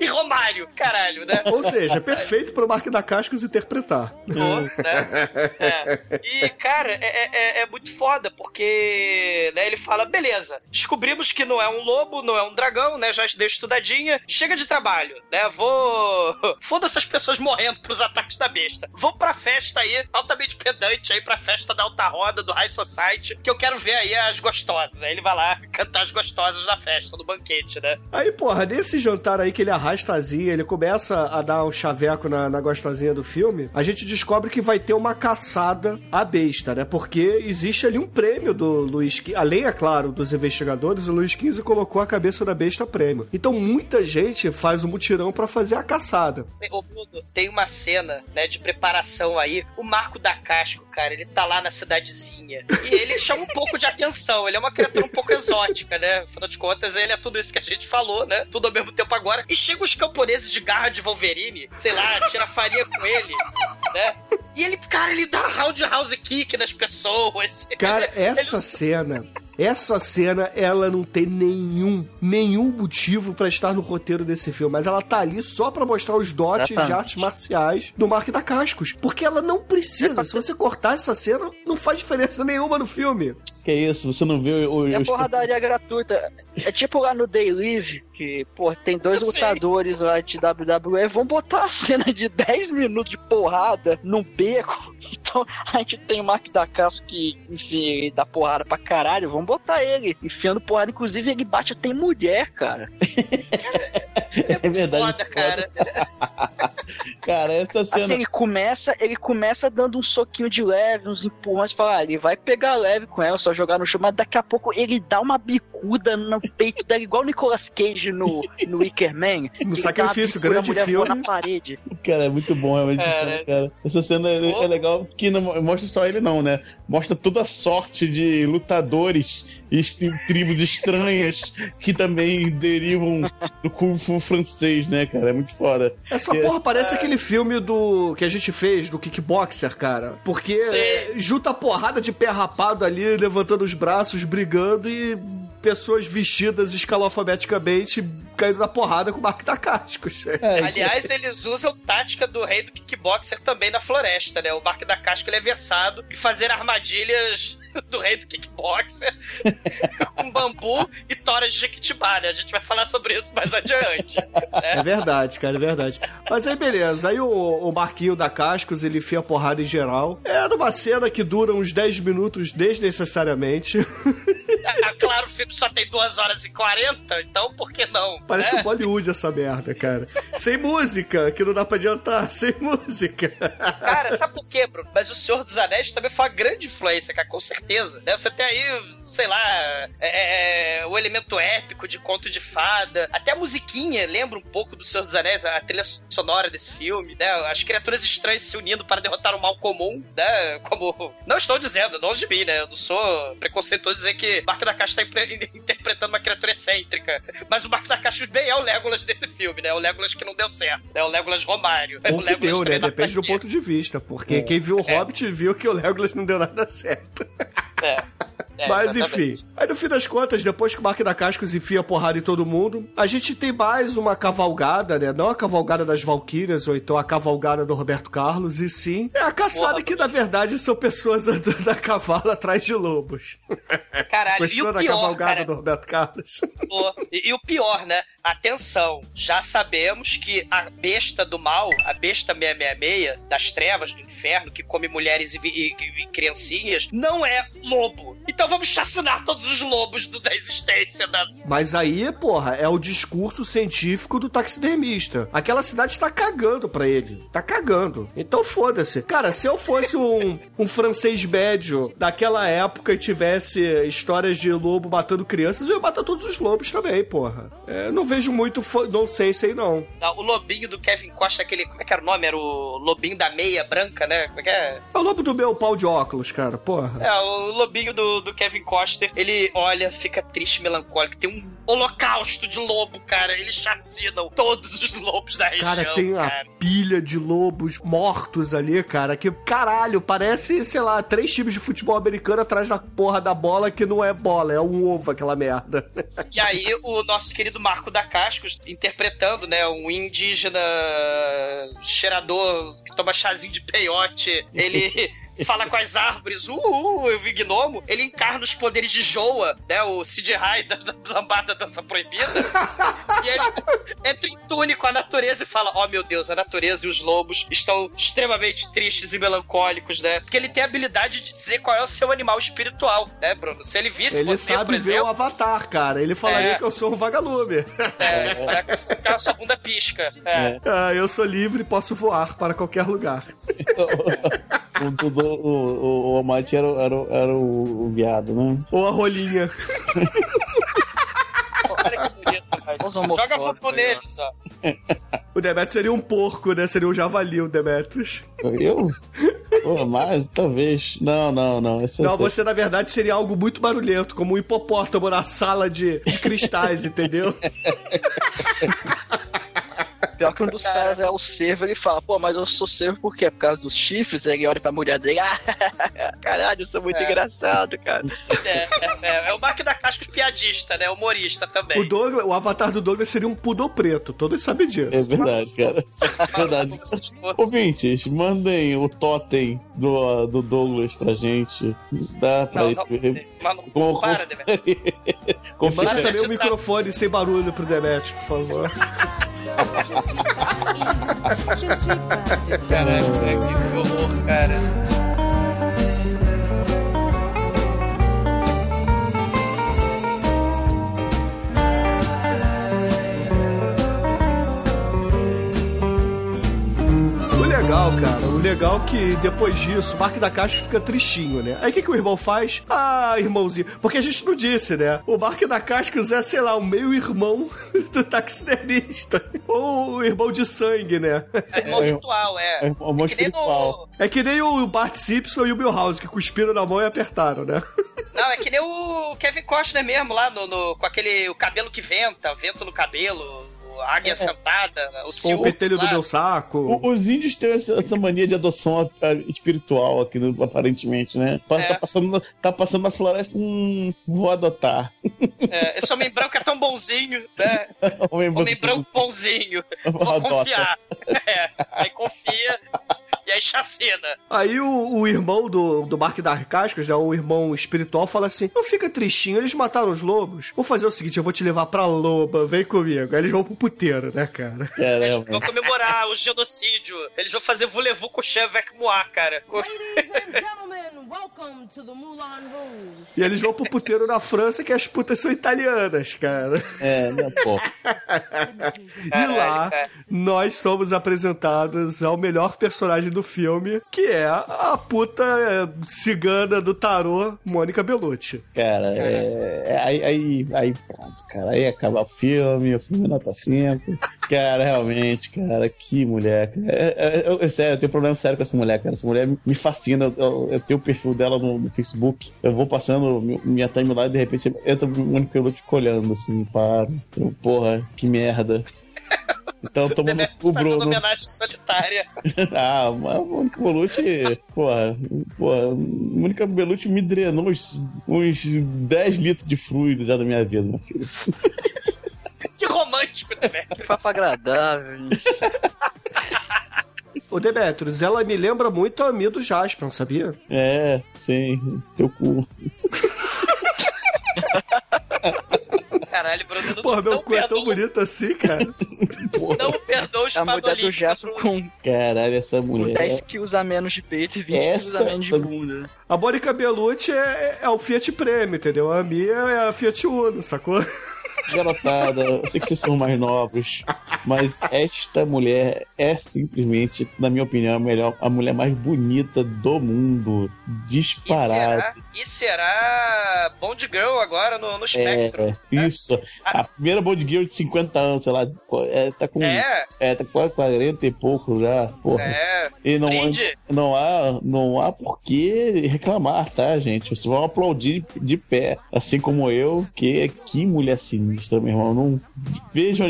e Romário, caralho, né? Ou seja, é perfeito pro Mark da Cascos interpretar. Pô, né? É. E, cara, é, é- é muito foda, porque né, ele fala, beleza, descobrimos que não é um lobo, não é um dragão, né? Já dei estudadinha, chega de trabalho, né? Vou. [laughs] Foda essas pessoas morrendo pros ataques da besta. Vou pra festa aí, altamente pedante aí, pra festa da alta roda do High Society, que eu quero ver aí as gostosas. Aí ele vai lá [laughs] cantar as gostosas da festa, do banquete, né? Aí, porra, nesse jantar aí que ele arrastazinha, ele começa a dar um chaveco na, na gostosinha do filme, a gente descobre que vai ter uma caçada à besta, né? Porque existe ali um prêmio do Luiz XV. Além, é claro, dos investigadores, o Luiz XV colocou a cabeça da besta prêmio. Então muita gente faz um mutirão pra fazer a caçada. Ô, Bruno, tem uma cena, né, de preparação aí. O Marco da Casco, cara, ele tá lá na cidadezinha. E ele chama um pouco de atenção. Ele é uma criatura um pouco exótica, né? Afinal de contas, ele é tudo isso que a gente falou, né? Tudo ao mesmo tempo agora. E chegam os camponeses de garra de Wolverine, sei lá, tira farinha com ele, né? E ele, cara, ele dá roundhouse kick nas pessoas. [laughs] Cara, Ele- essa ele- cena. Essa cena, ela não tem nenhum, nenhum motivo pra estar no roteiro desse filme, mas ela tá ali só pra mostrar os dotes de artes marciais do Mark da Cascos. Porque ela não precisa. Se você cortar essa cena, não faz diferença nenhuma no filme. Que isso? Você não viu o. É os- porradaria gratuita. É tipo lá no Day Live, que, pô, tem dois Eu sei. lutadores lá de WWE. Vão botar uma cena de 10 minutos de porrada num beco. [laughs] Então a gente tem o Mark da Casco que, enfim, ele dá porrada pra caralho. Vamos botar ele enfiando porrada. Inclusive, ele bate até em mulher, cara. [laughs] É verdade. Foda, cara. [laughs] Cara, essa Assim, cena. ele começa, ele começa dando um soquinho de leve, uns empurrões, fala, ah, ele vai pegar leve com ela, só jogar no chão, mas daqui a pouco ele dá uma bicuda no peito dela, igual o Nicolas Cage no, no Wicker Man. No Sacrifício, grande filme. na parede. Cara, é muito bom realmente É, essa cena, né? cara. Essa cena é, é legal que não mostra só ele, não, né? Mostra toda a sorte de lutadores e tri- tribos estranhas que também derivam do Kung Fu francês, né, cara? É muito foda. Essa É. porra parece aquele filme do que a gente fez do Kickboxer, cara. Porque Sim. junta porrada de pé rapado ali, levantando os braços, brigando e pessoas vestidas escalofalbeticamente caindo na porrada com o Mark da Cascos. É, [laughs] Aliás, eles usam tática do rei do kickboxer também na floresta, né? O Mark da Casca ele é versado em fazer armadilhas [laughs] do rei do kickboxer [laughs] com bambu e toras de jequitibá, né? A gente vai falar sobre isso mais adiante. É verdade, cara, é verdade. Mas aí, beleza. Aí o, o Marquinho da Cascos, ele enfia a porrada em geral. É numa cena que dura uns 10 minutos desnecessariamente. Ah, claro, o filme só tem 2 horas e 40, então por que não? Parece né? um Bollywood essa merda, cara. Sem música, que não dá pra adiantar. [laughs] Sem música. Cara, sabe por quê, Bruno? Mas o Senhor dos Anéis também foi uma grande influência, cara, com certeza. Né? Você tem aí, sei lá, é, é, o elemento épico de conto de fada. Até a musiquinha lembra um pouco do Senhor dos Anéis, a trilha sonora desse filme, né? As criaturas estranhas se unindo para derrotar o mal comum, né? Como. Não estou dizendo, longe de mim, né? Eu não sou preconceituoso dizer que Marco da Caixa está interpretando uma criatura excêntrica. Mas o Marco da Caixa bem é o Legolas desse filme, né? O Legolas que não deu certo. É o Legolas Romário. É Ou o que Legolas deu, né? Depende do ponto de vista. Porque quem viu o Hobbit viu que o Legolas não deu nada certo. É. [laughs] É, Mas exatamente. enfim. Aí no fim das contas, depois que o Mark da Cascos enfia a porrada em todo mundo, a gente tem mais uma cavalgada, né? Não a cavalgada das Valquírias, ou então a cavalgada do Roberto Carlos, e sim é a caçada Porra. que na verdade são pessoas [laughs] andando a cavalo atrás de lobos. Caralho, e o pior, cavalgada cara, do Roberto Carlos. [laughs] Pô, E, e o pior, né? Atenção, já sabemos que a besta do mal, a besta 666 das trevas do inferno, que come mulheres e, e- e criancinhas, não é lobo. Então vamos chacinar todos os lobos do- da existência da. Mas aí, porra, é o discurso científico do taxidermista. Aquela cidade está cagando pra ele. Tá cagando. Então foda-se. Cara, se eu fosse um, um francês médio daquela época e tivesse histórias de lobo matando crianças, eu ia matar todos os lobos também, porra. É, não vejo muito nonsense aí, não. da- O lobinho do Kevin Costa, aquele. Como é que era o nome? Era o lobinho da meia branca, né? Como é que é? É o lobo do meu pau de óculos, cara, porra. É, o lobinho do, do Kevin Coster, ele olha, fica triste, melancólico. Tem um holocausto de lobo, cara. Eles chacinam todos os lobos da região. Cara, tem uma cara. pilha de lobos mortos ali, cara, que caralho, parece, sei lá, três times de futebol americano atrás da porra da bola que não é bola, é um ovo aquela merda. [laughs] E aí, o nosso querido Marco da Cascos, interpretando, né, um indígena cheirador que toma chazinho de peiote, ele [laughs] fala com as árvores, uh, uh, eu vi gnomo, ele encarna os poderes de Joa, né, o Sid Rai da, da lambada dança proibida, e ele entra em túnel com a natureza e fala, oh meu Deus, a natureza e os lobos estão extremamente tristes e melancólicos, né, porque ele tem a habilidade de dizer qual é o seu animal espiritual, né, Bruno? Se ele visse Ele você, sabe por ver exemplo, o avatar, cara. Ele falaria É. que eu sou um vagalume. É, é, a sua bunda pisca. É. Ah, eu sou livre e posso voar para qualquer lugar. [laughs] o, Dudu- o, o, o era, o- era, era o, o viado, né? Ou a rolinha. Olha que bonito, Joga fogo neles, ó. O Demetrius seria um porco, né? Seria um javali, o Demetrius. Eu? Pô, mas talvez. Não, não, não. Esse, Não, esse- você na verdade seria algo muito barulhento, como um hipopótamo na sala de, de cristais, entendeu? [laughs] Pior que um dos caras é o servo, ele fala, pô, mas eu sou servo por quê? Por causa dos chifres? Aí ele olha pra mulher dele, ah, [laughs] caralho, eu sou muito É. engraçado, cara. É, é, é o Mark da Cascos piadista, né? Humorista também. O, Douglas, o avatar do Douglas seria um pudor preto, todos sabem disso. É verdade, cara. É verdade. [laughs] Ouvintes, mandem o totem do, do Douglas pra gente. Dá pra Não, ir não, ver. mas não, para. Confere. [laughs] Manda também o microfone sem barulho pro Demetrius, por favor. Caraca, que horror, cara. Legal, cara. Legal é que depois disso, o Mark da Caixa fica tristinho, né? Aí o que, que o irmão faz? Ah, irmãozinho. Porque a gente não disse, né? O Mark da Cascos é, sei lá, o meio-irmão [laughs] do taxidermista. Ou o irmão de sangue, né? É irmão É, ritual, é. É um monte que nem espiritual. É que nem o Bart Simpson e o Milhouse, que cuspiram na mão e apertaram, né? [laughs] Não, é que nem o Kevin Costner mesmo, lá no, no- com aquele o cabelo que venta, vento no cabelo, a águia sentada, o Ou Silks o petelho do meu saco. O- Os índios têm essa, essa mania de adoção ah, espiritual aqui, no- aparentemente, né? Pa- É. Tá, passando, na- tá passando na floresta, hum, vou adotar. É, esse homem branco é tão bonzinho, né? [laughs] Homem Homem branco bonzinho. [laughs] Vou Adota. confiar. [laughs] É, aí confia e aí chacina. Aí o, o irmão do, do Mark das Cascas, né, o irmão espiritual, fala assim: Não fica tristinho, eles mataram os lobos. Vou fazer o seguinte: eu vou te levar pra loba, vem comigo. Aí eles vão pro puteiro, né, cara? Eles vão Caramba. comemorar o genocídio. Eles vão fazer voulez-vous com o Chevec Moá, cara. Ladies and gentlemen, welcome to the Moulin Rouge. E eles vão pro puteiro na França, que as putas são italianas, cara. É, né, pô. E lá, é. nós somos apresentados ao melhor personagem do filme, que é a puta é, cigana do tarô, Mônica Bellucci. Cara, é, é- aí, aí, aí pronto, cara. Aí acaba o filme, o filme nota 5. Cara, realmente, cara, que mulher. É, é, eu, eu- sério, eu tenho problema sério com essa mulher, cara. Essa mulher me fascina. Eu, eu- tenho o perfil dela no, no Facebook. Eu vou passando mi- minha timeline e de repente entra o Mônica Pelucci fica olhando assim, para. Porra, que merda. Então toma no Demetrius cu, fazendo Bruno. homenagem solitária. [laughs] Ah, a Mônica Bellucci, porra, porra, a Mônica Bellucci me drenou uns, uns 10 litros de fluido já da minha vida, meu filho. [laughs] Que romântico, Demetrius. Papo agradável, gente. Ô Demetrius, ela me lembra muito a minha do Jasper, sabia? É, sim, teu cu. [laughs] Caralho, Bruno, não, Porra, meu cu é tão bonito assim, cara. [laughs] Não perdoa os A mulher do Bruno. com, Caralho, essa com mulher. 10 quilos a menos de peito e 20 quilos a Essa- menos de bunda. A Mônica Bellucci é, é o Fiat Prêmio, entendeu? A minha é a Fiat Uno, sacou? Garotada, eu sei que vocês são mais novos, mas esta mulher é simplesmente, na minha opinião, a, melhor, a mulher mais bonita do mundo. E Disparada. será, e será Bond Girl agora no, no espectro. É, isso. A primeira Bond Girl de 50 anos, sei lá, é, tá com. É, É, tá quase 40 e pouco já. Porra. é. E não, Brinde. não há, não há por que reclamar, tá, gente? Vocês vão aplaudir de pé, assim como eu, que que mulher sinistra, meu irmão. Não vejam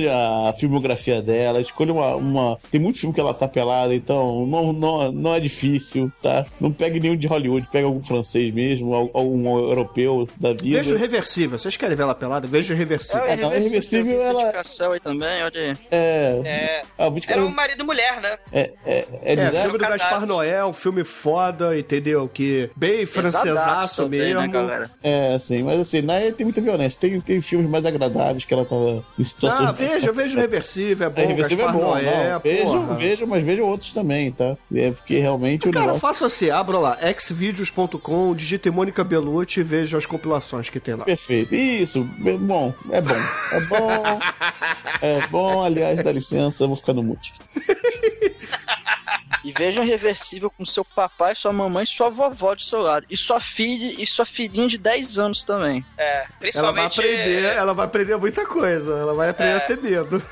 a filmografia dela, escolha uma, uma- Tem muito filme que ela tá pelada, então não, não, não é difícil, tá? Não pegue nenhum de Hollywood, pega algum francês mesmo, al- algum europeu da vida. Veja o reversível. Vocês querem ver ela pelada? Veja o reversível. Não, é reversível, ela- aí também, olha. É. É. Ah, Era um marido e mulher, né? é, é, é, É, filme do casados. Gaspar Noé, um filme foda, entendeu? Que bem francesaço também, mesmo. Né, galera? É, sim, mas assim, na tem muita violência. Tem, tem filmes mais agradáveis que ela tava em situações. ah, veja, veja o reversível, é bom. É, Reversível é Gaspar bom, Noé, não. Vejam, porra. vejam, mas vejam outros também, tá? É porque realmente Cara, negócio faça assim, abra lá, xvideos.com, digite Mônica Bellucci e veja as compilações que tem lá. é perfeito. Isso, é bom, é bom. É bom. [laughs] É bom, aliás, dá licença, eu vou ficar no mute. [laughs] E veja reversível com seu papai, sua mamãe e sua vovó do seu lado. E sua filha e sua filhinha de 10 anos também. É. Ela vai Principalmente. aprender, ela vai aprender muita coisa. Ela vai aprender É. a ter medo.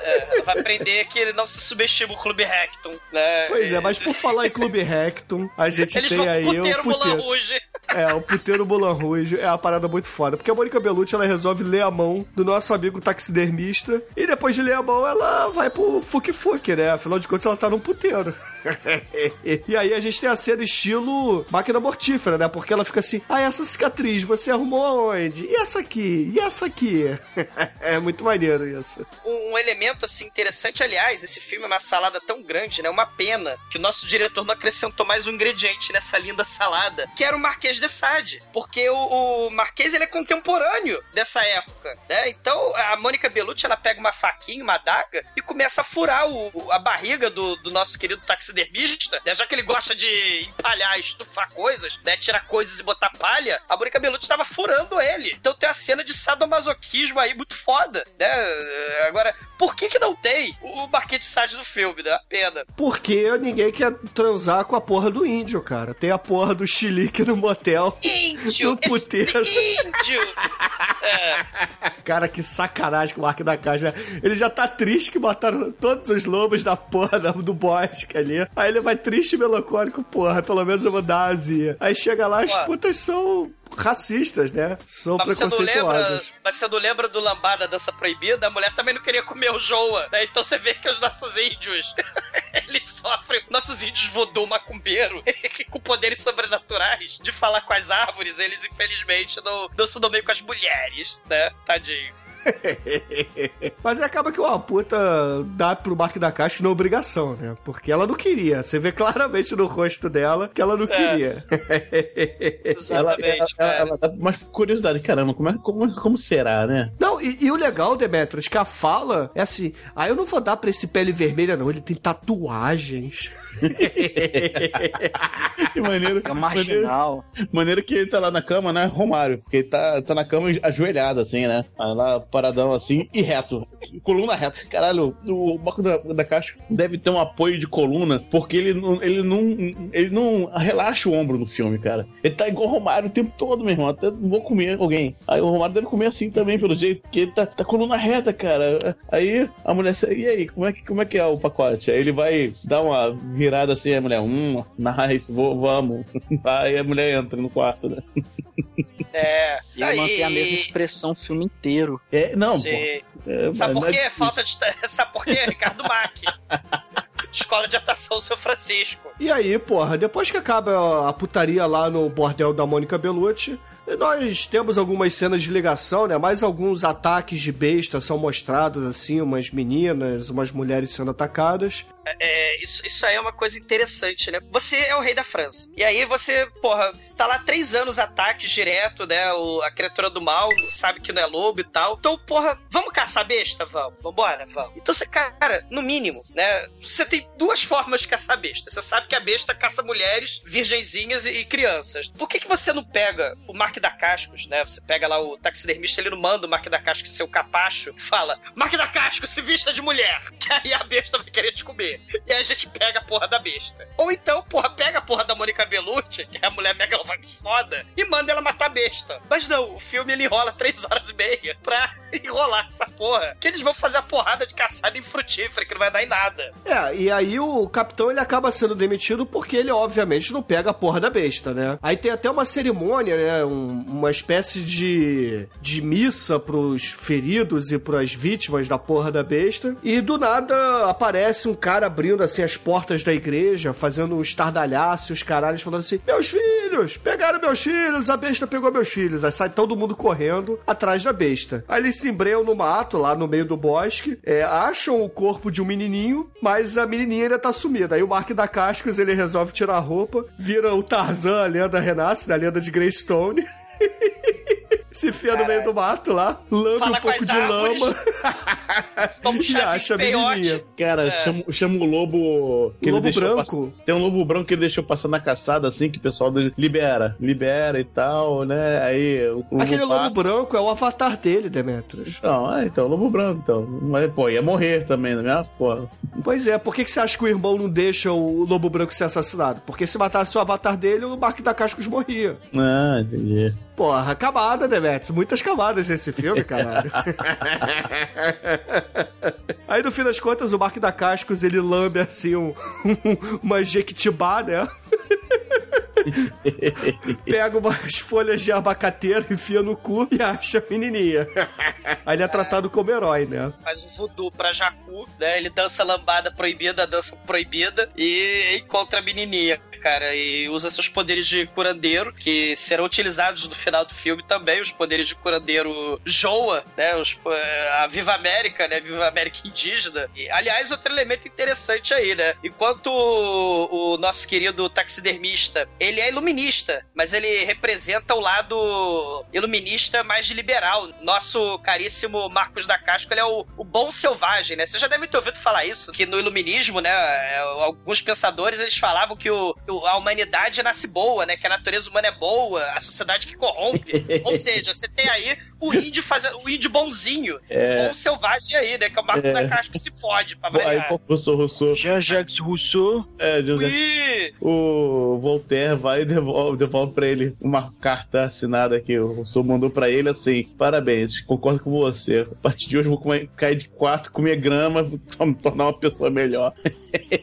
Ela vai aprender que ele não se subestima o Clube Hecton, né? Pois é, mas por falar em Clube Rectum, a [laughs] gente Eles tem aí o puteiro. Rouge. É, o puteiro Mulan Rouge é uma parada muito foda. Porque a Mônica Bellucci, ela resolve ler a mão do nosso amigo taxidermista. E depois de ler a mão, ela vai pro Fuki, né? Afinal de contas, ela tá num puteiro. [laughs] e aí a gente tem a cena estilo máquina mortífera, né? Porque ela fica assim, ah, essa cicatriz você arrumou aonde? E essa aqui? E essa aqui? [laughs] é muito maneiro isso. Um elemento assim interessante, aliás, esse filme é uma salada tão grande, né? Uma pena que o nosso diretor não acrescentou mais um ingrediente nessa linda salada, que era o Marquês de Sade, porque o, o Marquês ele é contemporâneo dessa época, né? Então a Mônica Bellucci ela pega uma faquinha, uma adaga e começa a furar o- a barriga do, do nosso querido taxidermista taxidermista, né, já que ele gosta de empalhar, estufar coisas, né, tirar coisas e botar palha, a Mônica Bellucci tava furando ele. Então tem uma cena de sadomasoquismo aí muito foda, né? Agora, por que que não tem o Marquês de Sade do filme, né? Pena. Porque ninguém quer transar com a porra do índio, cara. Tem a porra do chilique no motel. Índio! [laughs] No puteiro. índio! [laughs] É, Cara, que sacanagem com o Mark da Caixa. Ele já tá triste que mataram todos os lobos da porra do bosque ali. Aí ele vai triste e melancólico, porra, pelo menos eu vou dar azia. Aí chega lá, as putas são racistas, né? São mas não lembra, preconceituosas. mas você não lembra do Lambada Dança Proibida? A mulher também não queria comer o Joa, né? Então você vê que os nossos índios, [laughs] eles sofrem, nossos índios voodoo macumbeiro, [laughs] com poderes sobrenaturais de falar com as árvores, eles infelizmente não, não se dão bem com as mulheres, né? Tadinho. [laughs] Mas acaba que uma puta dá pro Mark da Caixa na obrigação, né? Porque ela não queria. Você vê claramente no rosto dela que ela não queria. Ela, [laughs] Exatamente, ela, ela, cara. ela dá mais curiosidade, caramba, como, é, como, como será, né? Não, e, e o legal, Demetrius, que a fala é assim: ah, eu não vou dar pra esse pele vermelha, não. Ele tem tatuagens. [laughs] Que maneiro. É maneiro, marginal. maneiro que ele tá lá na cama, né? Romário. Porque ele tá, tá na cama ajoelhado, assim, né? Aí lá, paradão assim, e reto. Coluna reta. Caralho, o Baco da, da Caixa deve ter um apoio de coluna, porque ele não, ele não. Ele não relaxa o ombro no filme, cara. Ele tá igual o Romário o tempo todo, meu irmão. Até vou comer alguém. Aí o Romário deve comer assim também, pelo jeito, porque ele tá, tá coluna reta, cara. Aí a mulher, e aí, como é que, como é, que é o pacote? Aí ele vai dar uma virada assim, a mulher, hum, nice, vou, vamos. [laughs] Aí a mulher entra no quarto, né? É. E ele mantém a mesma expressão o filme inteiro. É, não, pô. Sim. É, Sabe por não é quê? Falta difícil. de. [laughs] Sabe por quê? Ricardo Mack. [laughs] Escola de Atuação São Francisco. E aí, porra, depois que acaba a putaria lá no bordel da Mônica Bellucci, nós temos algumas cenas de ligação, né? Mais alguns ataques de besta são mostrados, assim, umas meninas, umas mulheres sendo atacadas. É, isso, isso aí é uma coisa interessante, né? Você é o rei da França. E aí você, porra, tá lá três anos ataques direto, né? O, a criatura do mal sabe que não é lobo e tal. Então, porra, vamos caçar besta? Vamos. Vambora? Vamos. Então você, cara, no mínimo, né? Você tem duas formas de caçar besta. Você sabe que a besta caça mulheres, virgenzinhas e, e crianças. Por que, que você não pega o Mark da Cascos, né? Você pega lá o taxidermista, ele não manda o Mark da Cascos ser o capacho fala: Mark da Cascos, se vista de mulher. [laughs] Que aí a besta vai querer te comer. [laughs] E a gente pega a porra da besta. Ou então, porra, pega a porra da Mônica Bellucci, que é a mulher megalovax foda, e manda ela matar a besta. Mas não, o filme ele enrola três horas e meia pra [laughs] enrolar essa porra. Que eles vão fazer a porrada de caçada infrutífera, que não vai dar em nada. É, e aí o capitão ele acaba sendo demitido porque ele, obviamente, não pega a porra da besta, né? Aí tem até uma cerimônia, né? Um- uma espécie de, de missa pros feridos e pras vítimas da porra da besta. E do nada aparece um cara abrindo assim as portas da igreja, fazendo um estardalhaço os caralhos falando assim: Meus filhos! Pegaram meus filhos! A besta pegou meus filhos! Aí sai todo mundo correndo atrás da besta. Aí eles se embreiam no mato, lá no meio do bosque, é, acham o corpo de um menininho, mas a menininha ainda tá sumida. Aí o Mark da Cascos ele resolve tirar a roupa, vira o Tarzan, a lenda renasce, da lenda de Greystone. [laughs] [laughs] Se enfia no meio do mato lá, lambe Fala um pouco de árvores. lama [laughs] Toma um e acha a menininha. Cara, É. chama, chama o lobo. Que Lobo ele deixou branco. pass- Tem um lobo branco que ele deixou passar na caçada, assim, que o pessoal dele libera, libera e tal, né? Aí o lobo Aquele lobo passa. branco é o avatar dele, Demetrius. Então, é, então, lobo branco, então. Mas, pô, ia morrer também, na minha porra. Pois é, por que, que você acha que o irmão não deixa o lobo branco ser assassinado? Porque se matasse o avatar dele, o Mark da Cascos morria. Ah, entendi. Porra, camada, Demetrius. Muitas camadas nesse filme, caralho. [laughs] Aí, no fim das contas, o Mark da Cascos, ele lambe, assim, um, uma jequitibá, né? [laughs] Pega umas folhas de abacateiro, enfia no cu e acha a menininha. Aí ele é tratado como herói, né? Faz um voodoo pra Jacu, né? Ele dança lambada proibida, dança proibida e encontra a menininha. Cara, e usa seus poderes de curandeiro, que serão utilizados no final do filme também, os poderes de curandeiro Joa, né? Os, eh, a Viva América, né? Viva América indígena. E, aliás, outro elemento interessante aí, né? Enquanto o, o nosso querido taxidermista, ele é iluminista, mas ele representa o lado iluminista mais liberal. Nosso caríssimo Marcos da Casco, ele é o, o bom selvagem, né? Você já deve ter ouvido falar isso, que no iluminismo, né? é, Alguns pensadores, eles falavam que o- a humanidade nasce boa, né? Que a natureza humana é boa, a sociedade que corrompe. [laughs] Ou seja, você tem aí o índio fazendo, o índio bonzinho, É. bom selvagem aí, né? Que é o Marcos É. da Casco que se fode, pra Aí variar. o professor Rousseau. Jean-Jacques Rousseau. É, José- Ui! o Voltaire vai e devolve, devolve pra ele uma carta assinada que o Rousseau mandou pra ele assim: parabéns, concordo com você. A partir de hoje eu vou comer- cair de quatro, comer grama, [laughs] me tornar uma pessoa melhor.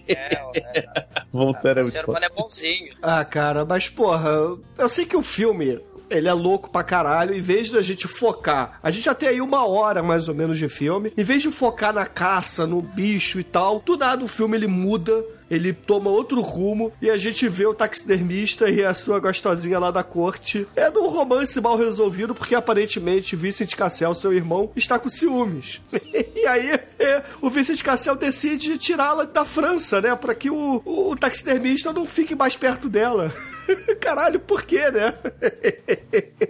É, é, Voltaire é o muito ser foda. humano é bonzinho. Ah, cara, mas porra, eu sei que o filme. Ele é louco pra caralho. Em vez da gente focar, a gente já tem aí uma hora mais ou menos de filme. Em vez de focar na caça, no bicho e tal, do nada o filme ele muda. Ele toma outro rumo e a gente vê o taxidermista e a sua gostosinha lá da corte. É num romance mal resolvido, porque aparentemente Vincent Cassel, seu irmão, está com ciúmes. [laughs] e aí é, o Vincent Cassel decide tirá-la da França, né? Pra que o, o taxidermista não fique mais perto dela. [laughs] Caralho, por quê, né?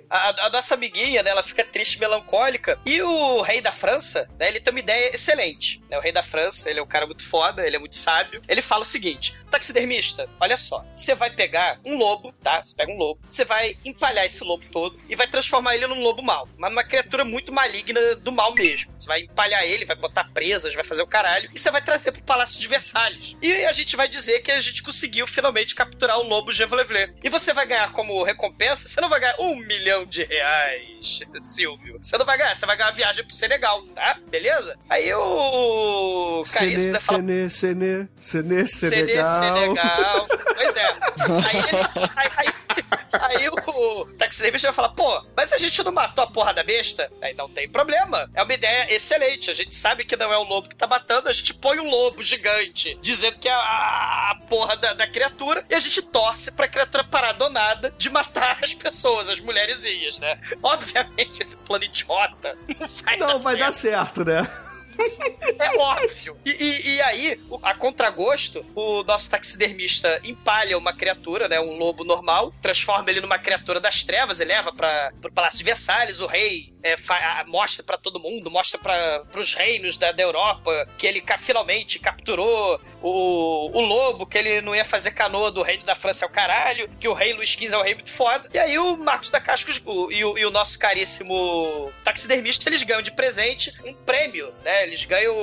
A, a nossa amiguinha, né, ela fica triste, melancólica. E o rei da França, né, ele tem uma ideia excelente. Né? O rei da França, ele é um cara muito foda, ele é muito sábio. Ele fala o seguinte: taxidermista, olha só, você vai pegar um lobo, tá? Você pega um lobo, você vai empalhar esse lobo todo e vai transformar ele num lobo mau. Mas numa criatura muito maligna do mal mesmo. Você vai empalhar ele, vai botar presas, vai fazer o caralho, e você vai trazer pro Palácio de Versalhes. E a gente vai dizer que a gente conseguiu finalmente capturar o lobo Gevlevle. E você vai ganhar como recompensa, você não vai ganhar um milhão de reais, [laughs] Silvio. Você não vai ganhar, você vai ganhar uma viagem pro Senegal, tá? Beleza? Aí o caríssimo Senê, Senê, Senê, Senê, Senê, Senegal. Senegal. Pois é. Aí, ele, aí, aí, aí o taxidermista vai falar, pô, mas a gente não matou a porra da besta? Aí não tem problema. É uma ideia excelente. A gente sabe que não é o lobo que tá matando, a gente põe um lobo gigante, dizendo que é a, a porra da, da criatura, e a gente torce pra criatura parar donada de matar as pessoas, as mulherzinhas, né? Obviamente, esse plano idiota não vai Não, dar vai certo. dar certo, né? É óbvio. E, e- e aí, o- a contragosto, o nosso taxidermista empalha uma criatura, né? Um lobo normal, transforma ele numa criatura das trevas e leva para pro Palácio de Versalhes. O rei é, fa- mostra pra todo mundo, mostra para os reinos da, da Europa que ele finalmente capturou o, o lobo, que ele não ia fazer canoa do reino da França ao caralho, que o rei Luís XV é o rei muito foda. E aí o Marcos da Cascos o- e, o, e o nosso caríssimo taxidermista, eles ganham de presente um prêmio, né? Eles ganham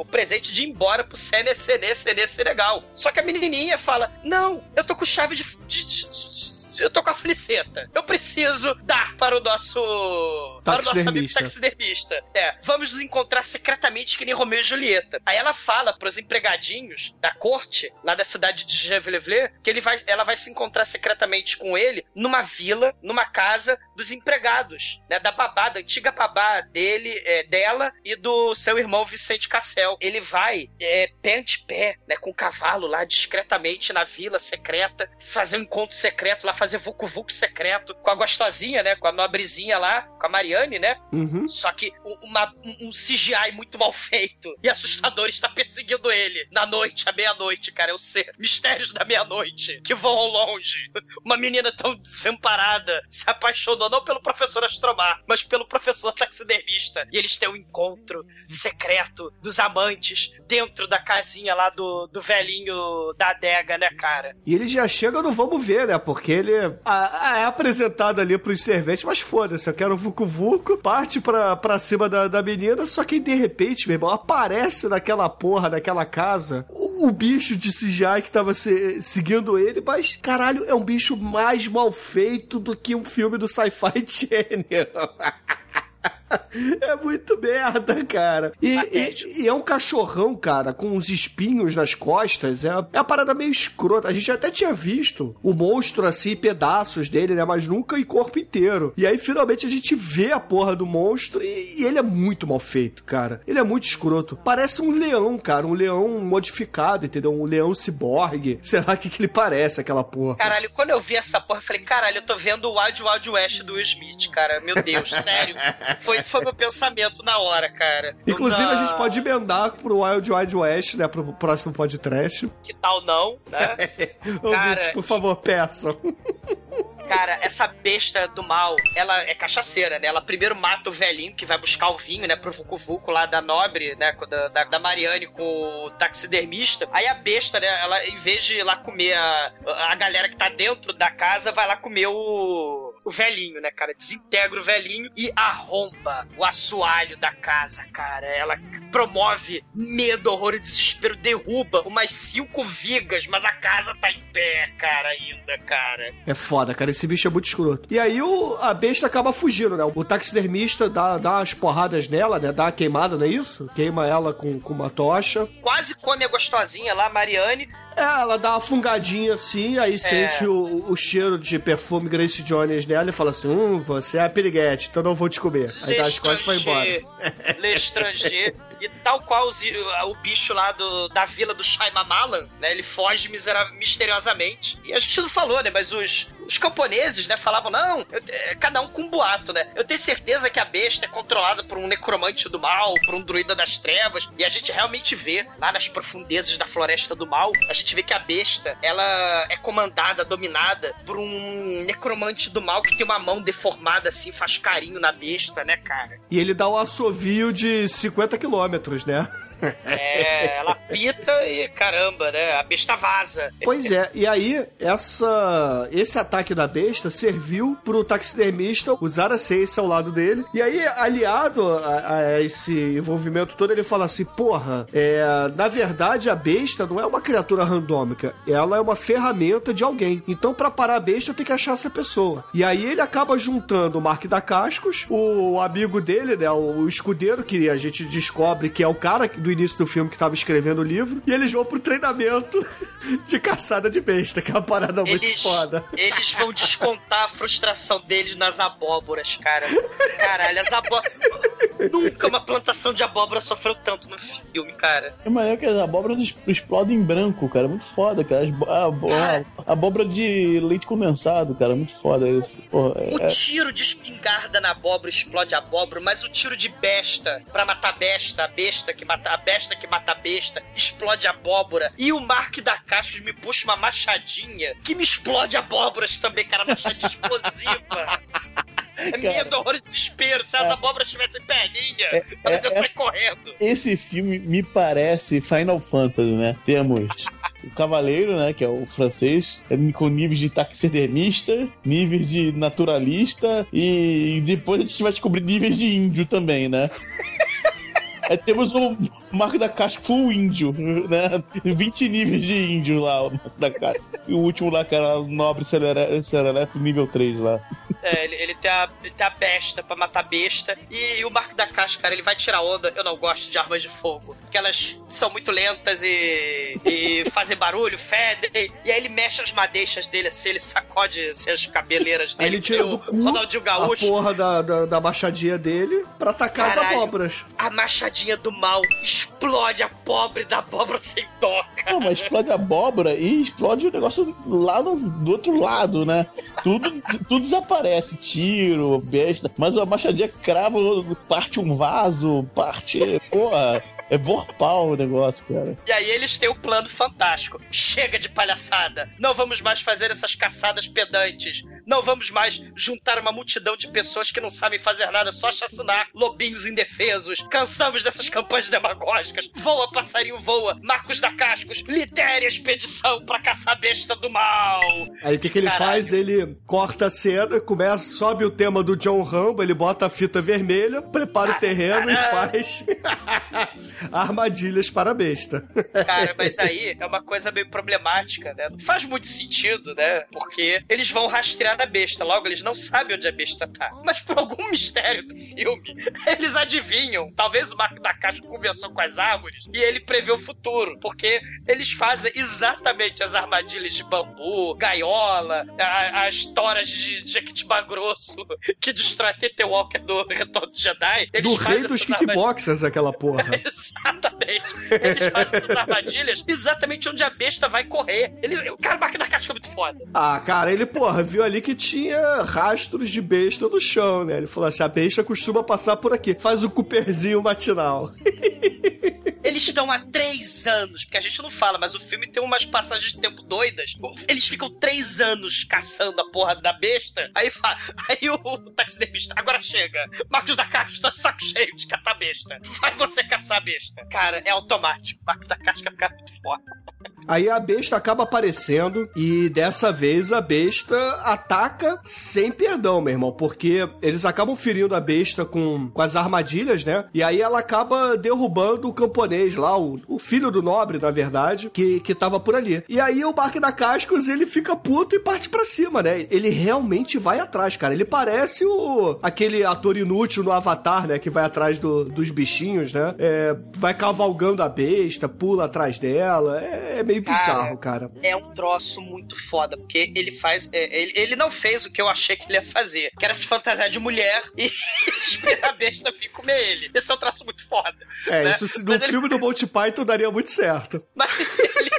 o presente de ir embora pro Sene, Sene, Sene, Senegal. Só que a menininha fala, não, eu tô com chave de... de- de- de- eu tô com a feliceta. Eu preciso dar para o nosso... Para o nosso amigo taxidermista. É, vamos nos encontrar secretamente que nem Romeu e Julieta. Aí ela fala pros empregadinhos da corte, lá da cidade de Gevelevle, que ele vai, ela vai se encontrar secretamente com ele numa vila, numa casa dos empregados, né? Da babá, da antiga babá dele, é, dela e do seu irmão Vicente Cassel. Ele vai é, pé ante pé, né? Com o cavalo lá discretamente na vila secreta, fazer um encontro secreto lá, fazer vucu-vucu secreto com a gostosinha, né? Com a nobrezinha lá, com a Mariane, né? Uhum. Só que um- uma- um, um CGI muito mal feito e assustador está perseguindo ele na noite, à meia-noite, cara. Eu sei. Mistérios da meia-noite que vão ao longe. Uma menina tão desamparada se apaixonou não pelo professor Astromar, mas pelo professor taxidermista. E eles têm um encontro secreto dos amantes dentro da casinha lá do, do velhinho da adega, né, cara? E ele já chega no vamos ver, né? Porque ele ah, é apresentado ali pros serventes, mas foda-se, eu quero Vucu Vucu, parte pra, pra cima da, da menina, só que de repente, meu irmão, aparece naquela porra, naquela casa, o, o bicho de CGI que tava se- seguindo ele, mas caralho, é um bicho mais mal feito do que um filme do Sci-Fi Channel. [laughs] [laughs] É muito merda, cara. E, e- e é um cachorrão, cara, com uns espinhos nas costas. É, é uma parada meio escrota. A gente até tinha visto o monstro assim, pedaços dele, né? Mas nunca em corpo inteiro. E aí, finalmente, a gente vê a porra do monstro e, e ele é muito mal feito, cara. Ele é muito escroto. Parece um leão, cara. Um leão modificado, entendeu? Um leão ciborgue. [laughs] Sei lá o que, que ele parece, aquela porra. Caralho, quando eu vi essa porra, eu falei, caralho, eu tô vendo o Wild Wild West do Will Smith, cara. Meu Deus, sério. [laughs] Foi, foi meu pensamento na hora, cara. Inclusive, Não- a gente pode emendar pro Wild Wild West, né? Pro próximo podcast. Que tal não, né? [laughs] Ouvintes, por favor, peçam. Cara, essa besta do mal, ela é cachaceira, né? Ela primeiro mata o velhinho que vai buscar o vinho, né? Pro Vucu Vucu lá da Nobre, né? Da, da, da Mariane com o taxidermista. Aí a besta, né? Ela, em vez de ir lá comer a, a galera que tá dentro da casa, vai lá comer o, o velhinho, né, cara? Desintegra o velhinho e arromba o assoalho da casa, cara. Ela promove medo, horror e desespero, derruba umas cinco vigas, mas a casa tá em pé, cara, ainda, cara. É foda, cara. Esse bicho é muito escroto. E aí o, a besta acaba fugindo, né? O taxidermista dá, dá umas porradas nela, né? Dá uma queimada, não é isso? Queima ela com, com uma tocha. quase come a gostosinha lá, Mariane. É, ela dá uma fungadinha assim, aí sente o, o cheiro de perfume Grace Jones nela e fala assim: Hum, você é a piriguete, então não vou te comer. Aí dá as costas e vai embora. [laughs] L'Estranger. e tal qual os- o bicho lá do, da vila do Shyamalan, né? Ele foge misera- misteriosamente. E a gente não falou, né? Mas os, os camponeses, né? Falavam, não, eu- é, cada um com um boato, né? Eu tenho certeza que a besta é controlada por um necromante do mal, por um druida das trevas. E a gente realmente vê, lá nas profundezas da floresta do mal, a gente vê que a besta, ela é comandada, dominada por um necromante do mal que tem uma mão deformada assim, faz carinho na besta, né, cara? E ele dá um assovio de 50 quilômetros, né? É, ela pita e caramba, né? A besta vaza. Pois é, e aí essa esse ataque da besta serviu pro taxidermista usar a ciência ao lado dele. E aí, aliado a, a esse envolvimento todo, ele fala assim: porra, é, na verdade a besta não é uma criatura randômica, ela é uma ferramenta de alguém. Então, pra parar a besta, eu tenho que achar essa pessoa. E aí ele acaba juntando o Mark da Cascos, o amigo dele, né, o escudeiro, que a gente descobre que é o cara do início do filme que tava escrevendo o livro, e eles vão pro treinamento [laughs] de caçada de besta, que é uma parada muito Eles, foda. eles vão descontar a frustração deles nas abóboras, cara. Caralho, as abóboras. Nunca uma plantação de abóbora sofreu tanto no filme, cara. É maior que as abóboras explodem em branco, cara. Muito foda, cara. As abóbora de leite condensado, cara. Muito foda isso. Porra, O é- tiro de espingarda na abóbora explode a abóbora, mas o tiro de besta pra matar besta, a besta que mata a besta que mata a besta, explode abóbora. E o Mark da Cascos me puxa uma machadinha que me explode abóboras também, cara, machadinha explosiva. É medo, horror e desespero. Se as abóboras tivessem perninha, elas iam é- sair correndo. Esse filme me parece Final Fantasy, né? Temos o Cavaleiro, né? Que é o francês, é com níveis de taxidermista, níveis de naturalista e depois a gente vai descobrir níveis de índio também, né? [laughs] Aí temos o Marco da Caixa Full Índio, né? 20 níveis de índio lá, o Marco da Caixa. E o último lá, que era Nobre Serelepe nível 3 lá. É, ele, ele tem, a, ele tem a besta pra matar besta. E, o Marco da Caixa, cara, ele vai tirar onda. Eu não gosto de armas de fogo. Porque elas são muito lentas e, e fazem barulho, fedem. E aí ele mexe as madeixas dele assim, ele sacode assim, as cabeleiras Aí dele. ele tira do cu Ronaldinho a Gaúcho. porra da, da, da machadinha dele pra atacar as Caralho. abóboras. A machadinha do mal explode a pobre da abóbora sem dó, cara. Não, mas explode a abóbora e explode o negócio lá no, do outro lado, né? Tudo, tudo desaparece, tiro, besta. Mas a machadinha crava, parte um vaso, parte. Porra, é vorpal o negócio, cara. E aí eles têm um plano fantástico. Chega de palhaçada. Não vamos mais fazer essas caçadas pedantes. Não vamos mais juntar uma multidão de pessoas que não sabem fazer nada, só chacinar lobinhos indefesos. Cansamos dessas campanhas demagógicas. Voa, passarinho, voa. Marcos da Cascos, lidere a expedição pra caçar a besta do mal. Aí o que, que ele Caralho. faz? Ele corta a cena, começa, sobe o tema do John Rambo, ele bota a fita vermelha, prepara o terreno e faz [laughs] armadilhas para a besta. Cara, mas aí é uma coisa meio problemática, né? Não faz muito sentido, né? Porque eles vão rastrear da besta. Logo, eles não sabem onde a besta tá. Mas por algum mistério do filme, [laughs] eles adivinham. Talvez o Marco da Caixa conversou com as árvores e ele prevê o futuro. Porque eles fazem exatamente as armadilhas de bambu, gaiola, a- as toras de Jequitibá Grosso [laughs] que destrói TT Walker do Retorno de Jedi. Eles Do rei dos kickboxers, aquela porra. [laughs] Exatamente. Eles fazem essas armadilhas exatamente onde a besta vai correr. Eles, o cara, o Marco da Casca é muito foda. Ah, cara, ele, porra, viu ali que tinha rastros de besta no chão, né? Ele falou assim: a besta costuma passar por aqui. Faz o Cooperzinho matinal. [laughs] Eles estão há três anos, porque a gente não fala, mas o filme tem umas passagens de tempo doidas. Eles ficam três anos caçando a porra da besta. Aí, fa- aí o taxidermista, agora chega. Marcos da Caixa tá saco cheio de catar besta. Vai você caçar a besta. Cara, é automático. Marcos da Caixa fica muito foda. Aí a besta acaba aparecendo e dessa vez a besta ataca sem perdão, meu irmão, porque eles acabam ferindo a besta com, com as armadilhas, né? E aí ela acaba derrubando o camponês lá, o, o filho do nobre, na verdade, que, que tava por ali. E aí o Mark da Cascos, ele fica puto e parte pra cima, né? Ele realmente vai atrás, cara. Ele parece o aquele ator inútil no Avatar, né? Que vai atrás do- dos bichinhos, né? É, vai cavalgando a besta, pula atrás dela. É, é meio bizarro, cara. É um troço muito foda, porque ele faz. é, ele, ele não fez o que eu achei que ele ia fazer, que era se fantasiar de mulher e [laughs] esperar a besta vir comer ele. Esse é um troço muito foda. É, né? isso no Mas ele- filme do Monty Python daria muito certo. Mas ele,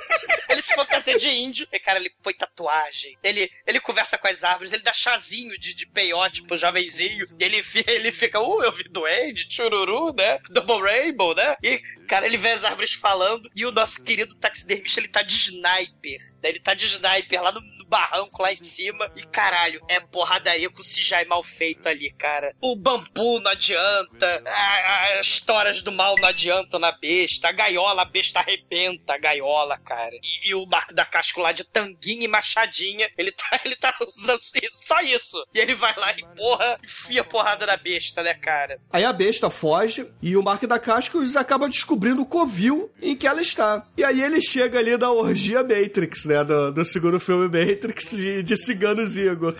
ele se fantasia de índio. E, cara, ele põe tatuagem. Ele, ele conversa com as árvores. Ele dá chazinho de, de peiote pro jovenzinho. Ele, ele fica, uh, eu vi duende, chururu, né? Double Rainbow, né? E, cara, ele vê as árvores falando. E o nosso querido taxidermista, ele tá de sniper. né? Ele tá de sniper lá no barranco, lá em cima. E, caralho, é porradaria com o CGI mal feito ali, cara. O bambu não adianta. as toras do mal não adiantam na besta. A gaiola, a besta arrebenta a gaiola, cara. E, e o Marco da Casco lá de tanguinha e machadinha, ele tá, [laughs] ele tá usando só isso. E ele vai lá e, porra, enfia a porrada na besta, né, cara? Aí a besta foge e o Mark da Cascos acaba descobrindo o covil em que ela está. E aí ele chega ali da orgia Matrix, né? Do, do segundo filme Matrix de, de Ciganos Igor.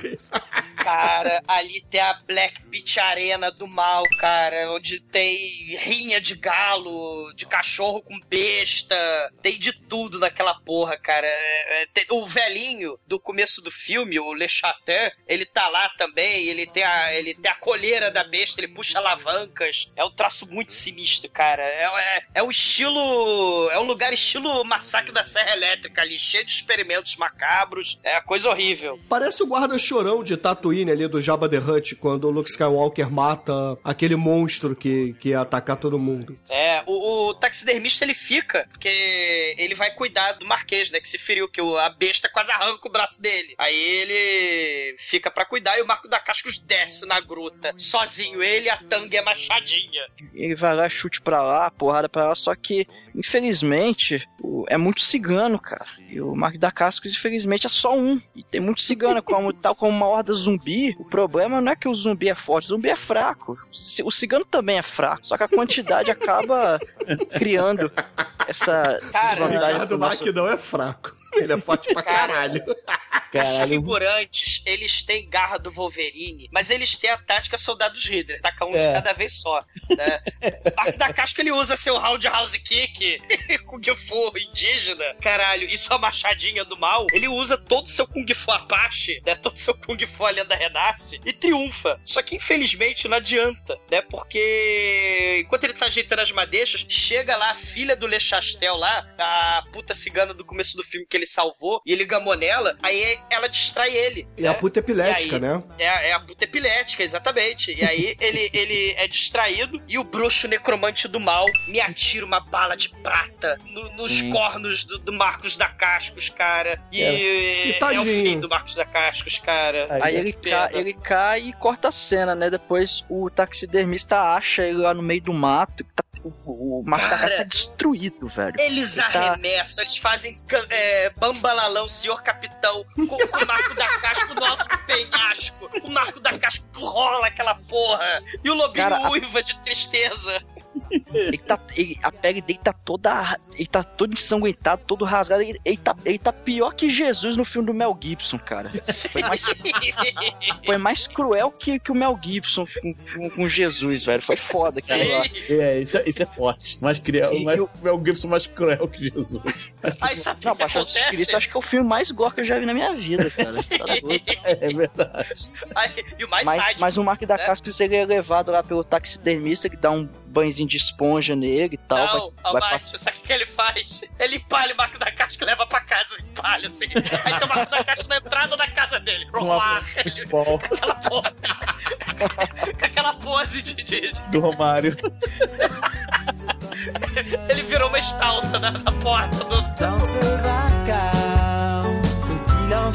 Cara, ali tem a Black Pit Arena do mal, cara, onde tem rinha de galo, de cachorro com besta, tem de tudo naquela porra, cara. É, é, o velhinho do começo do filme, o Le Chatin, ele tá lá também, ele tem, a, ele tem a colheira da besta, ele puxa alavancas. É um traço muito sinistro, cara. É, é, é o estilo. É um lugar estilo massacre da Serra Elétrica ali, cheio de experimentos macabros. É coisa horrível. Parece o guarda-chorão de Tatooine ali do Jabba the Hutt, quando o Luke Skywalker mata aquele monstro que, que ia atacar todo mundo. É, o, o taxidermista ele fica, porque ele vai cuidar do Marquês, né? Que se feriu, que o- a besta quase arranca o braço dele. Aí ele fica pra cuidar e o Marco da Cascos desce na gruta, sozinho. Ele, a tanga e a machadinha. Ele vai lá, chute pra lá, porrada pra lá, só que, infelizmente, o- é muito cigano, cara. E o Mark da Cascos, infelizmente, é só um. E tem muito cigano, como, tal como uma horda zumbi. O problema não é que o zumbi é forte, o zumbi é fraco. O cigano também é fraco, só que a quantidade acaba criando essa Cara, O Ricardo Mack nosso... não é fraco. Ele é forte pra [laughs] caralho. Os Caralho. figurantes, eles têm garra do Wolverine, mas eles têm a tática soldados Hitler. Taca um de É. cada vez só. Né? O Marco da Casca ele usa seu roundhouse kick [laughs] Kung Fu indígena. Caralho, e sua machadinha do mal. Ele usa todo o seu Kung Fu Apache, né? Todo o seu Kung Fu a lenda renasce e triunfa. Só que infelizmente não adianta, né? Porque enquanto ele tá ajeitando as madeixas, chega lá a filha do Le Chastel lá, a puta cigana do começo do filme que ele salvou, e ele gamou nela, aí ela distrai ele. E né? a puta epilética, aí- né? É, a- é a puta epilética, exatamente. E aí [laughs] ele, ele é distraído e o bruxo necromante do mal me atira uma bala de prata no- nos cornos do, do Marcos da Cascos, cara. E É. é, E o tadinho. fim do Marcos da Cascos, cara. Aí é ele, cai, ele cai e corta a cena, né? Depois o taxidermista acha ele lá no meio do mato. Tá- o, o. Casca tá destruído, velho. Eles Ele tá- arremessam, eles fazem é, bambalalão, senhor capitão, com o Marco da Casco no alto do penhasco. O Marco da Casco rola aquela porra. E o lobinho Cara, a- uiva de tristeza. Ele tá, ele- a pele dele tá toda. Ele tá todo ensanguentado, todo rasgado. Ele, ele tá, ele tá pior que Jesus no filme do Mel Gibson, cara. Foi mais, foi mais cruel que, que o Mel Gibson com, com, com Jesus, velho. Foi foda aquilo lá. É, isso, é- isso é forte. Mais cruel, E- mais, o- Mel Gibson mais cruel que Jesus. Aí sabe Não, que acontece? Cristo, acho que é o filme mais gore que eu já vi na minha vida, cara. Tá doido. É verdade. Aí, e o mais Mas, sádico, mas o Mark da né? Cascos ele é levado lá pelo taxidermista que dá um banhozinho de esponja nele e tal. Não, vai, o vai Márcio, sabe o que ele faz? Ele empalha o Marco da Casca e leva pra casa, empalha assim. Aí tem o Marco da Casca na entrada da casa dele. Um Uá, futebol [laughs] aquela porra. [laughs] Com aquela pose de, de- de- do Romário. Ele virou uma estalta na, na porta do. Dans ce vacarme, faut-il en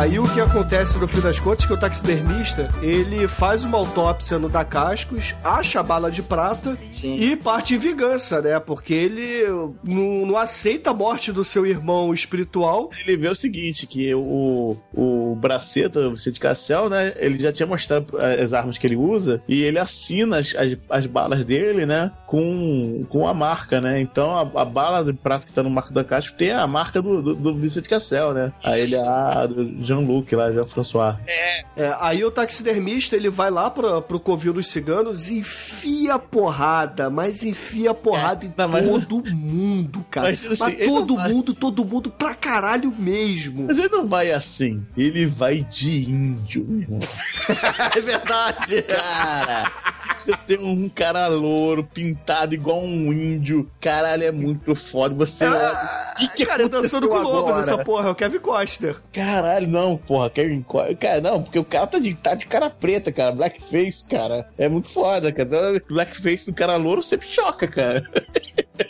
Aí o que acontece no fim das contas é que o taxidermista, ele faz uma autópsia no da Cascos, acha a bala de prata Sim. e parte em vingança, né? Porque ele não, não aceita a morte do seu irmão espiritual. Ele vê o seguinte, que o, o Braceta, o Vicente Cassel, né, ele já tinha mostrado as armas que ele usa e ele assina as, as, as balas dele, né, com, com a marca, né? Então a, a bala de prata que tá no marco da caixa tem a marca do, do, do Vicente Cassel, né? Aí ele, ah, Jean-Luc lá, Jean-François. É, É, aí o taxidermista, ele vai lá pra, pro covil dos ciganos e enfia porrada, mas enfia porrada em não, mas- todo mundo, cara. Mas, Mas, assim, ele todo não vai- mundo, todo mundo pra caralho mesmo. Mas ele não vai assim, ele vai de índio, meu irmão. [laughs] é verdade. Cara, você tem um cara louro, pintado igual um índio. Caralho, é muito foda. Você olha. O que, que cara, dançando com aconteceu lobos essa porra, é o Kevin Costner. Caralho, não, porra, Kevin Co- Cara, não, porque o cara tá de, tá de cara preta, cara. Blackface, cara. É muito foda, cara. Então, Blackface do cara louro sempre choca, cara.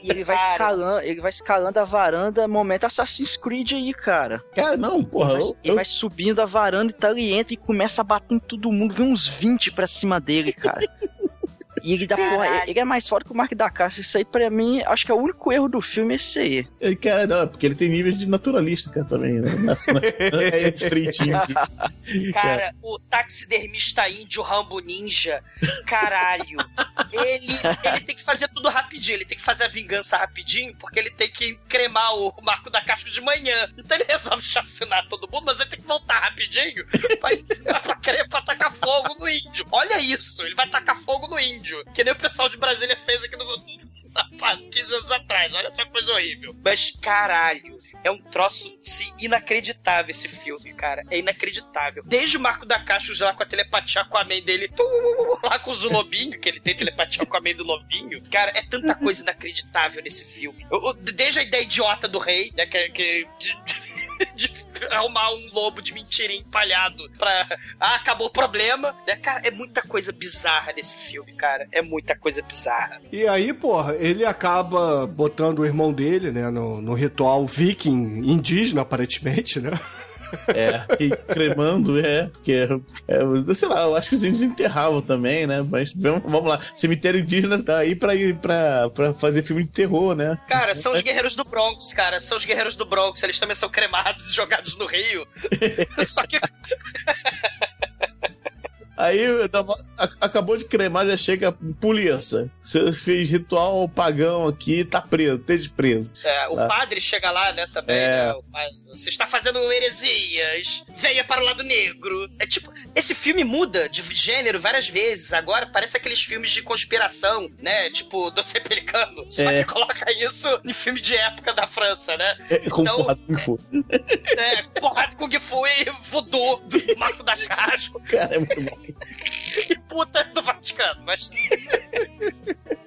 E ele vai Cara. escalando, ele vai escalando a varanda, momento Assassin's Creed aí, cara. Cara, não, porra. Ele vai, Eu, ele eu- vai subindo a varanda e tal, ele entra e começa a bater em todo mundo, vem uns 20 pra cima dele, cara. E ele dá porra, ele é mais forte que o Mark da Caixa. Isso aí, pra mim, acho que é o único erro do filme esse aí. é, Cara, não, é porque ele tem nível de naturalista, cara, também, né? É estreitinho [laughs] cara, o taxidermista índio Rambo Ninja, caralho. Ele, ele tem que fazer tudo rapidinho, ele tem que fazer a vingança rapidinho, porque ele tem que cremar o Marco da Casca de manhã. Então ele resolve chacinar todo mundo, mas ele tem que voltar rapidinho pra, pra, cre- pra tacar fogo no índio. Olha isso, ele vai tacar fogo no índio. Que nem o pessoal de Brasília fez aqui no. [laughs] há 15 anos atrás, olha só que coisa horrível. Mas caralho, é um troço inacreditável esse filme, cara. É inacreditável. Desde o Marco da Caixa lá com a telepatia com a mãe dele, lá com os lobinho, que ele tem telepatia com a mãe do lobinho. Cara, é tanta coisa inacreditável nesse filme. O- o- Desde a ideia idiota do rei, né, que, que [laughs] de, arrumar um lobo de mentirinha empalhado pra. Ah, acabou o problema. Né? Cara, é muita coisa bizarra nesse filme, cara. É muita coisa bizarra. E aí, porra, ele acaba botando o irmão dele, né, no, no ritual viking indígena, aparentemente, né? [laughs] É, e cremando, é, porque, é, sei lá, eu acho que os índios enterravam também, né? Mas vamos, vamos lá, cemitério indígena tá aí pra, ir pra, pra fazer filme de terror, né? Cara, são os guerreiros do Bronx, cara. São os guerreiros do Bronx. Eles também são cremados e [laughs] jogados no rio. Só que. Aí tá- acabou de cremar, já chega polícia. Você fez ritual pagão aqui, tá preso, esteja preso. é, o Tá. padre chega lá, né, também. É. né, padre, Você está fazendo heresias. Venha para o lado negro. É tipo, esse filme muda de gênero várias vezes. Agora parece aqueles filmes de conspiração, né? Tipo, do [laughs] Pelicano. Só É. que coloca isso em filme de época da França, né? É, com Então- porra do Fu. [laughs] É, porrada com Fu e voodoo do Marco da Casco [laughs] Cara, é muito bom. E puta do Vaticano. Mas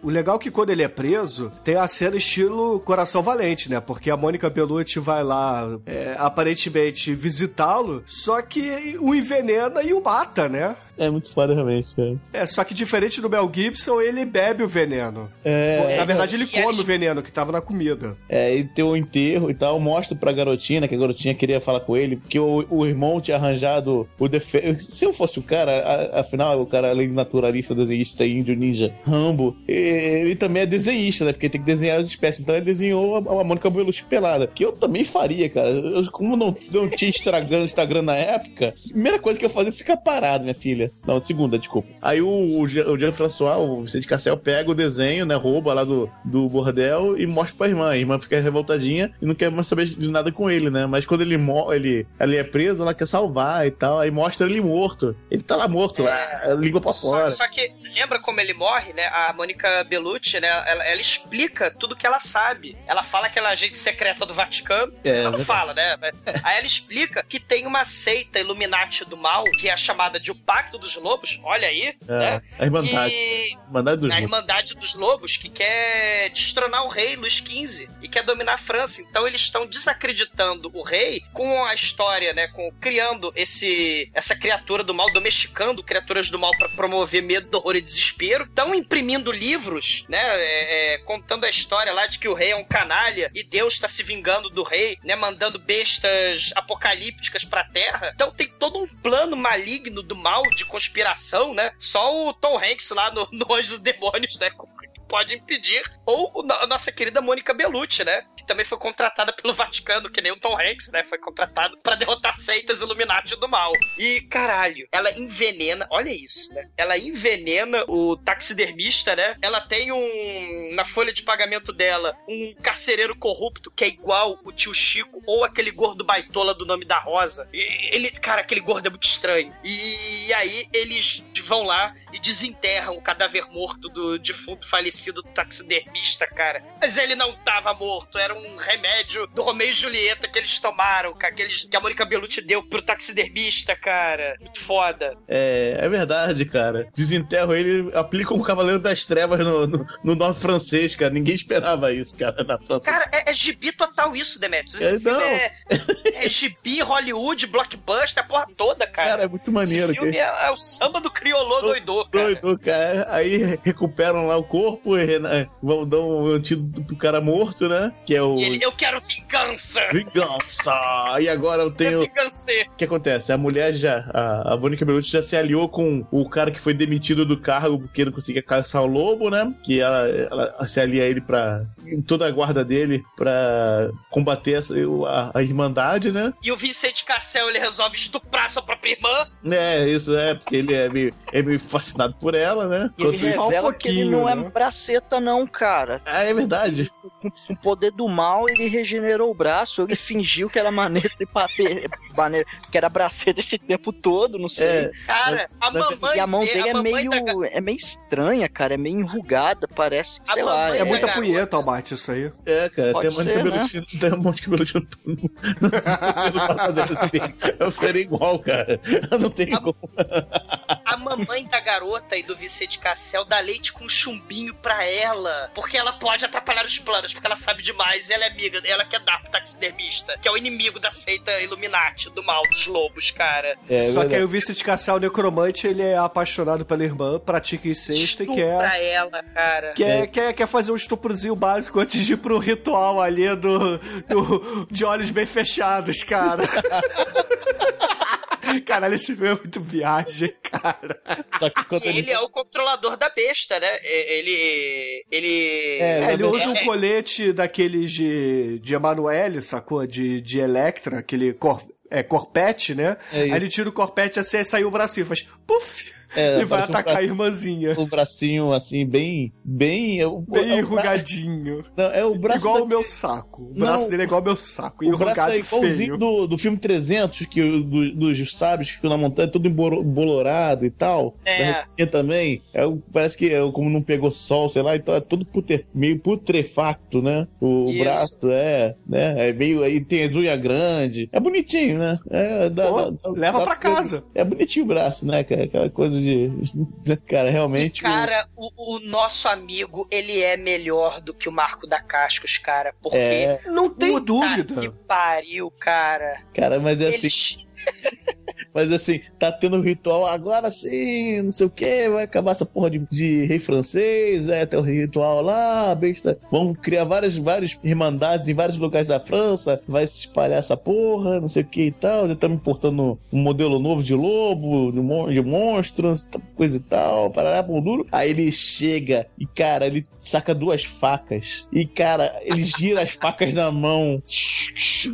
O legal é que quando ele é preso, tem a cena estilo Coração Valente, né? Porque a Mônica Bellucci vai lá, é, aparentemente, visitá-lo, só que o envenena e o mata, né? É muito foda, realmente, cara. É, só que diferente do Mel Gibson, ele bebe o veneno. É, Na verdade, ele come o veneno que tava na comida. É, e tem o enterro e tal, mostra pra garotinha, né, que a garotinha queria falar com ele, porque o, o irmão tinha arranjado o defeito. [laughs] Se eu fosse o cara, a- afinal, o cara, além de naturalista, desenhista, índio, ninja, Rambo, ele ele também é desenhista, né? Porque tem que desenhar as espécies. Então ele desenhou a, a Mônica Bellucci pelada. Que eu também faria, cara. Eu, como não, não tinha Instagram, Instagram na época, a primeira coisa que eu fazia é ficar parado, minha filha. Não, segunda, desculpa. Aí o, o, Jean- o Jean-François, o Vicente Cassel, pega o desenho, né? Rouba lá do, do bordel e mostra pra irmã. A irmã fica revoltadinha e não quer mais saber de nada com ele, né? Mas quando ele, ele, ele é preso, ela quer salvar e tal. Aí mostra ele morto. Ele tá lá morto, ah, língua pra Só, fora. só que lembra como ele morre, né? A Mônica Bellucci, né? Ela, ela explica tudo que ela sabe. Ela fala que ela é agente secreta do Vaticano. É, ela não verdade. fala, né? Aí ela explica que tem uma seita Illuminati do mal, que é a chamada de o Dos Lobos. Olha aí, É, né? a Irmandade. E Irmandade dos a Lobos. Irmandade dos Lobos, que quer destronar o rei Luís XV e quer dominar a França. Então eles estão desacreditando o rei com a história, né? Com criando esse essa criatura do mal, domesticando criaturas do mal para promover medo, horror e desespero. Estão imprimindo livros, né? é, é, contando a história lá de que o rei é um canalha e Deus está se vingando do rei, né? Mandando bestas apocalípticas pra Terra. Então tem todo um plano maligno do mal, de conspiração, né? Só o Tom Hanks lá no, [laughs] no Anjos e Demônios, né? Pode impedir. Ou a nossa querida Mônica Bellucci, né? Que também foi contratada pelo [laughs] Vaticano, que nem o Tom Hanks, né? Foi contratado pra derrotar seitas Illuminati do mal. E, caralho, ela envenena. Olha isso, né? Ela envenena o taxidermista, né? Ela tem um. Na folha de pagamento dela, um carcereiro corrupto que é igual o tio Chico ou aquele gordo baitola do nome da Rosa. E ele, cara, aquele gordo é muito estranho. E, aí eles vão lá e desenterram o cadáver morto do defunto falecido taxidermista, cara. Mas ele não tava morto, era um remédio do Romeu e Julieta que eles tomaram, cara, que, eles, que a Mônica Bellucci deu pro taxidermista, cara. Muito foda. É, é verdade, cara. Desenterram ele, aplicam o Cavaleiro das Trevas no, no, no nome francês, cara. Ninguém esperava isso, cara, na França. Cara, é, é gibi total isso, Demetrius. Esse É, filme não. é, é gibi, Hollywood, blockbuster, a porra toda, cara. Cara, é muito maneiro. Esse filme que- é, é o samba do criolô doidô, cara. Doido, cara. Aí recuperam lá o corpo e né, vão dar um antídoto pro cara morto, né? Que é o. E ele, eu quero vingança! Vingança! E agora eu É tenho. vingança! O que acontece? A mulher já. A, a Mônica Bellucci já se aliou com o cara que foi demitido do cargo porque não conseguia caçar o lobo, né? Que ela, ela se alia a ele pra. em toda a guarda dele pra combater essa- a, a Irmandade, né? E o Vicente Cassel, ele resolve estuprar sua própria irmã. É, isso é, porque ele é meio, é meio fascinado por ela, né? E ele Quando- Só um revela que ele não pouquinho, é né? Braceta, não, cara. Ah, é verdade. Com o poder do mal, ele regenerou o braço, ele fingiu que era maneira de bater, maneira, que era braceta esse tempo todo, não sei. É, Cara, a Mas- mamãe e a mão dele é mamãe meio, da ga- é meio estranha, cara, é meio enrugada, parece, A sei lá. É da muita garota. punheta, Albate, isso aí. é, cara, Pode tem a ser, né? Bellucci, tem a Bellucci no, no, no, no, Eu ficaria igual, cara. Não tem como. A mamãe da garota e do Vicente Cassel dá leite com chumbinho pra ela. Porque ela pode atrapalhar os planos, porque ela sabe demais e ela é amiga, ela quer dar pro taxidermista, que é o inimigo da seita Illuminati, do mal dos lobos, cara. É, Só que aí o Vicente Cassel, o necromante, ele é apaixonado pela irmã, pratica incesto e quer, Estupra ela, cara. quer, quer, quer fazer um estuprozinho básico antes de ir pro ritual ali do, do de olhos bem fechados, cara. [laughs] [laughs] Caralho, esse filme é muito viagem, cara. Só que quando E ele é o controlador da besta, né? E- Ele. Ele. É, É, ele é, usa um é. colete daqueles de, de Emanuele, sacou? De, de Electra, aquele cor, é, corpete, né? É aí ele tira o corpete assim, aí sai o bracinho, faz puf! É, e vai parece um atacar a irmãzinha. o bracinho assim, bem. Bem. É o, Bem é o bra- enrugadinho. Não, é o braço igual da- o meu saco. O braço Não, dele é igual o meu saco. O braço é igualzinho feio. do, do filme 300, que o- do- dos sábios que ficam na montanha, todo embolo- embolorado e tal. É. Também. É, parece que é, como não pegou sol, sei lá, então é todo putre- meio putrefacto, né? O, braço é, né? É meio. Aí tem as unhas grandes. É bonitinho, né? É, dá- Pô, dá- dá- leva dá pra casa. É bonitinho o braço, né? cara? Aquela coisa de. Cara, realmente. Cara, o, o nosso amigo, ele é melhor do que o Marco da Cascos, cara. Porque. É, Não tem puta dúvida. Que pariu, cara. cara, mas é Ele, assim. [laughs] Mas assim, tá tendo um ritual agora sim, não sei o que, vai acabar essa porra de, de rei francês, é, tem um ritual lá, besta. Vamos criar várias, várias irmandades em vários lugares da França, vai se espalhar essa porra, não sei o que e tal. Já estamos importando um modelo novo de lobo, de, mon de monstros, coisa e tal, parará, pão duro. Aí ele chega e, cara, ele saca duas facas. E, cara, ele gira as facas na mão,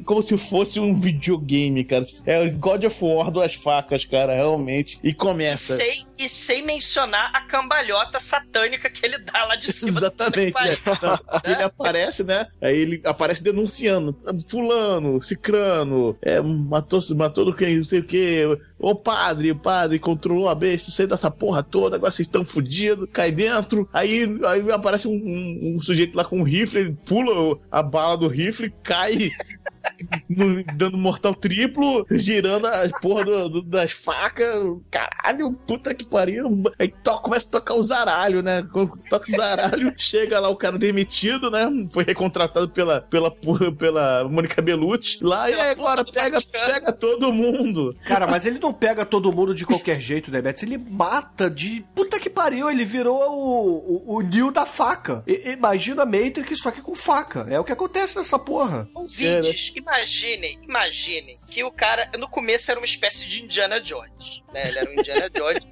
como se fosse um videogame, cara. É God of War duas facas, cara, realmente. E começa. Sem, e sem mencionar a cambalhota satânica que ele dá lá de [laughs] cima. Exatamente. É. que. Não, ele aparece, né? Aí ele aparece denunciando. Fulano, cicrano, é, matou, matou do quem, não sei o que. Ô padre, o padre controlou a besta, sei dessa porra toda, agora vocês estão fodidos, cai dentro. Aí, aí aparece um, um- um sujeito lá com um rifle, ele pula a bala do rifle, cai [laughs] no- dando mortal triplo, girando a porra do- do- das facas. Caralho, puta que pariu. Aí to, começa a tocar o zaralho, né? Quando toca o zaralho, [laughs] chega lá o cara demitido, né? Foi recontratado pela, pela, porra- pela Mônica Bellucci. Lá, e Pela agora pega, pega todo mundo. Cara, mas ele não pega todo mundo de qualquer jeito, né? Ele mata de. Puta que pariu, ele virou o, o, o Neo da faca. I- imagina Matrix, só que com faca. É o que acontece nessa porra. Ouvintes, imaginem, imaginem que o cara, no começo, era uma espécie de Indiana Jones, né? Ele era um Indiana [laughs] Jones.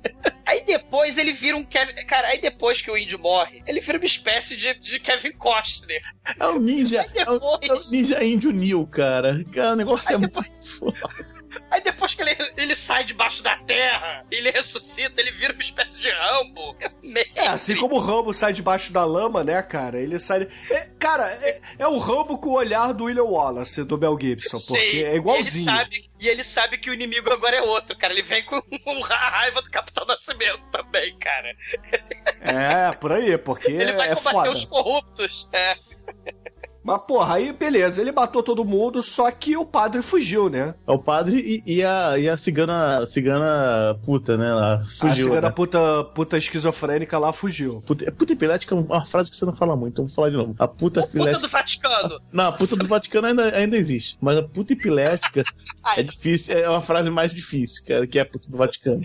Aí depois ele vira um Kevin... Cara, aí depois que o índio morre, ele vira uma espécie de, de Kevin Costner. É o ninja. Aí É o, é o depois... ninja índio Neil, cara. Cara, o negócio Aí é depois- muito foda. Aí depois que ele, ele sai debaixo da terra, ele ressuscita, ele vira uma espécie de Rambo. [laughs] É, assim como o Rambo sai debaixo da lama, né, cara? Ele sai. É, cara, é, é o Rambo com o olhar do William Wallace, do Mel Gibson, porque Sim, é E ele, igualzinho. sabe, e ele sabe que o inimigo agora é outro, cara. Ele vem com [laughs] a raiva do Capitão Nascimento também, cara. É, por aí, porque Ele vai é combater os corruptos. É. Mas, porra, aí beleza, ele matou todo mundo, só que o padre fugiu, né? É o padre e, e a, e a cigana, cigana puta, né? Lá, a fugiu. cigana né? puta, puta esquizofrênica lá fugiu. Puta, puta epilética é uma frase que você não fala muito, então vou falar de novo. A puta O puta epilética. do Vaticano. [laughs] Não, a puta do Vaticano ainda, ainda existe. Mas a puta epilética [laughs] é difícil, é uma frase mais difícil, cara, que é a puta do Vaticano.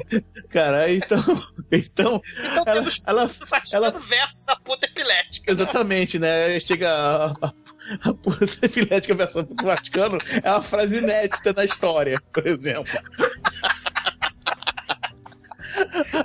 Cara, então. [laughs] Então. Então Ela- temos ela- puta do Vaticano ela- versus a puta epilética. Exatamente, né? Chega a, a, a puta [laughs] epilética versão puta do Vaticano é uma frase inédita na história, por exemplo.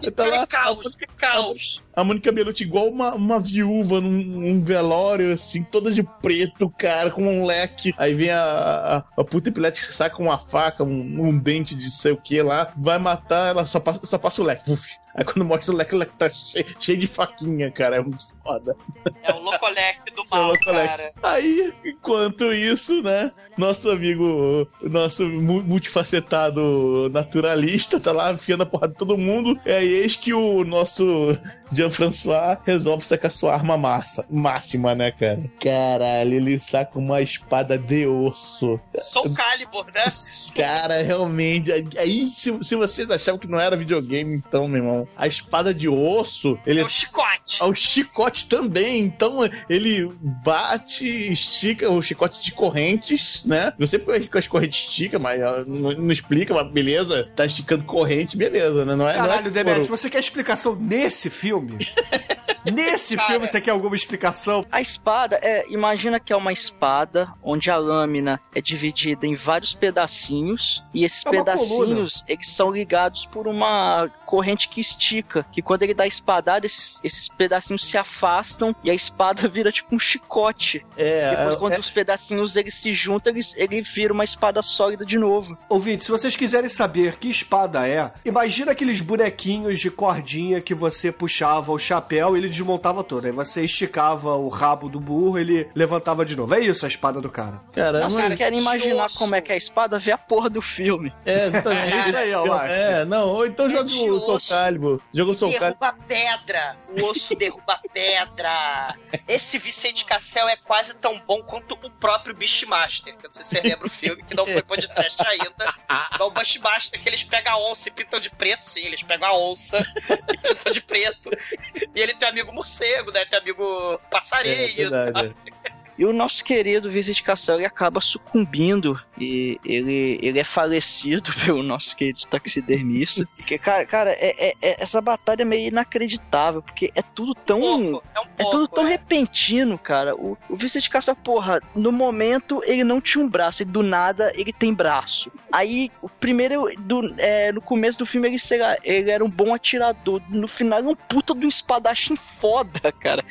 Que Tá lá, caos, que caos. A Mônica Bellucci igual uma, uma viúva num, num velório, assim, toda de preto, cara, com um leque. Aí vem a, a, a puta epilética, saca uma faca, um, um dente de sei o que lá, vai matar, ela só passa, só passa o leque. Uf. Aí quando mostra o leque tá cheio, cheio de faquinha, cara, é muito foda. É o Locolec do [laughs] É o mal, Locolec. cara. Aí, enquanto isso, né, nosso amigo, nosso mu- multifacetado naturalista tá lá enfiando a porrada de todo mundo. É eis que o nosso Jean-François resolve sacar sua arma massa, máxima, né, cara? Caralho, ele saca uma espada de osso. Soul Calibur, né? [laughs] Cara, realmente. Aí, se, se vocês achavam que não era videogame, então, meu irmão, a espada de osso, ele É o chicote. ao chicote também. Então ele bate, estica o chicote de correntes, né? Não sei porque as correntes esticam, mas não, não explica, mas beleza. Tá esticando corrente, beleza, né? Não é, Caralho, não é você quer explicação nesse filme? [laughs] nesse Cara. filme você quer alguma explicação? A espada é, imagina que é uma espada onde a lâmina é dividida em vários pedacinhos e esses É pedacinhos eles são ligados por uma corrente que estica, que quando ele dá a espadada esses, esses pedacinhos se afastam e a espada [laughs] vira tipo um chicote. É, Depois é, quando os pedacinhos eles se juntam, eles, ele vira uma espada sólida de novo. Ouvinte, se vocês quiserem saber que espada é, imagina aqueles bonequinhos de cordinha que você puxava o chapéu e ele desmontava todo. Aí você esticava o rabo do burro ele levantava de novo. É isso a espada do cara. Caramba. Não, vocês querem imaginar como é que é a espada? Vê a porra do filme. É, exatamente. [laughs] É isso aí, ó, Max. É, não, ou então joga de o Soul osso. Calibur. Joga o Soul Calibur. Derruba pedra. O osso derruba pedra. [laughs] Esse Vicente Cassel é quase tão bom quanto o próprio Beastmaster. Que eu não sei se você lembra o filme, que não foi podcast ainda. [laughs] Mas o Beastmaster que eles pegam a onça e pintam de preto, sim. Eles pegam a onça e pintam de preto. E ele tem amigo morcego, né? Tem amigo É, passarinho. verdade. [laughs] E o nosso querido Visit Cassel ele acaba sucumbindo E ele, ele é falecido [laughs] pelo nosso querido taxidermista. [laughs] Porque, cara, cara é, é- é- essa batalha é meio inacreditável, porque é tudo tão. Pouco, é um É pouco. tudo tão é. repentino, cara. O, o Vicente Caça, porra, no momento ele não tinha um braço, e do nada ele tem braço. Aí, o primeiro, do, é, no começo do filme, ele, sei lá, ele era um bom atirador. No final, ele é um puta de um espadachim foda, [laughs] cara.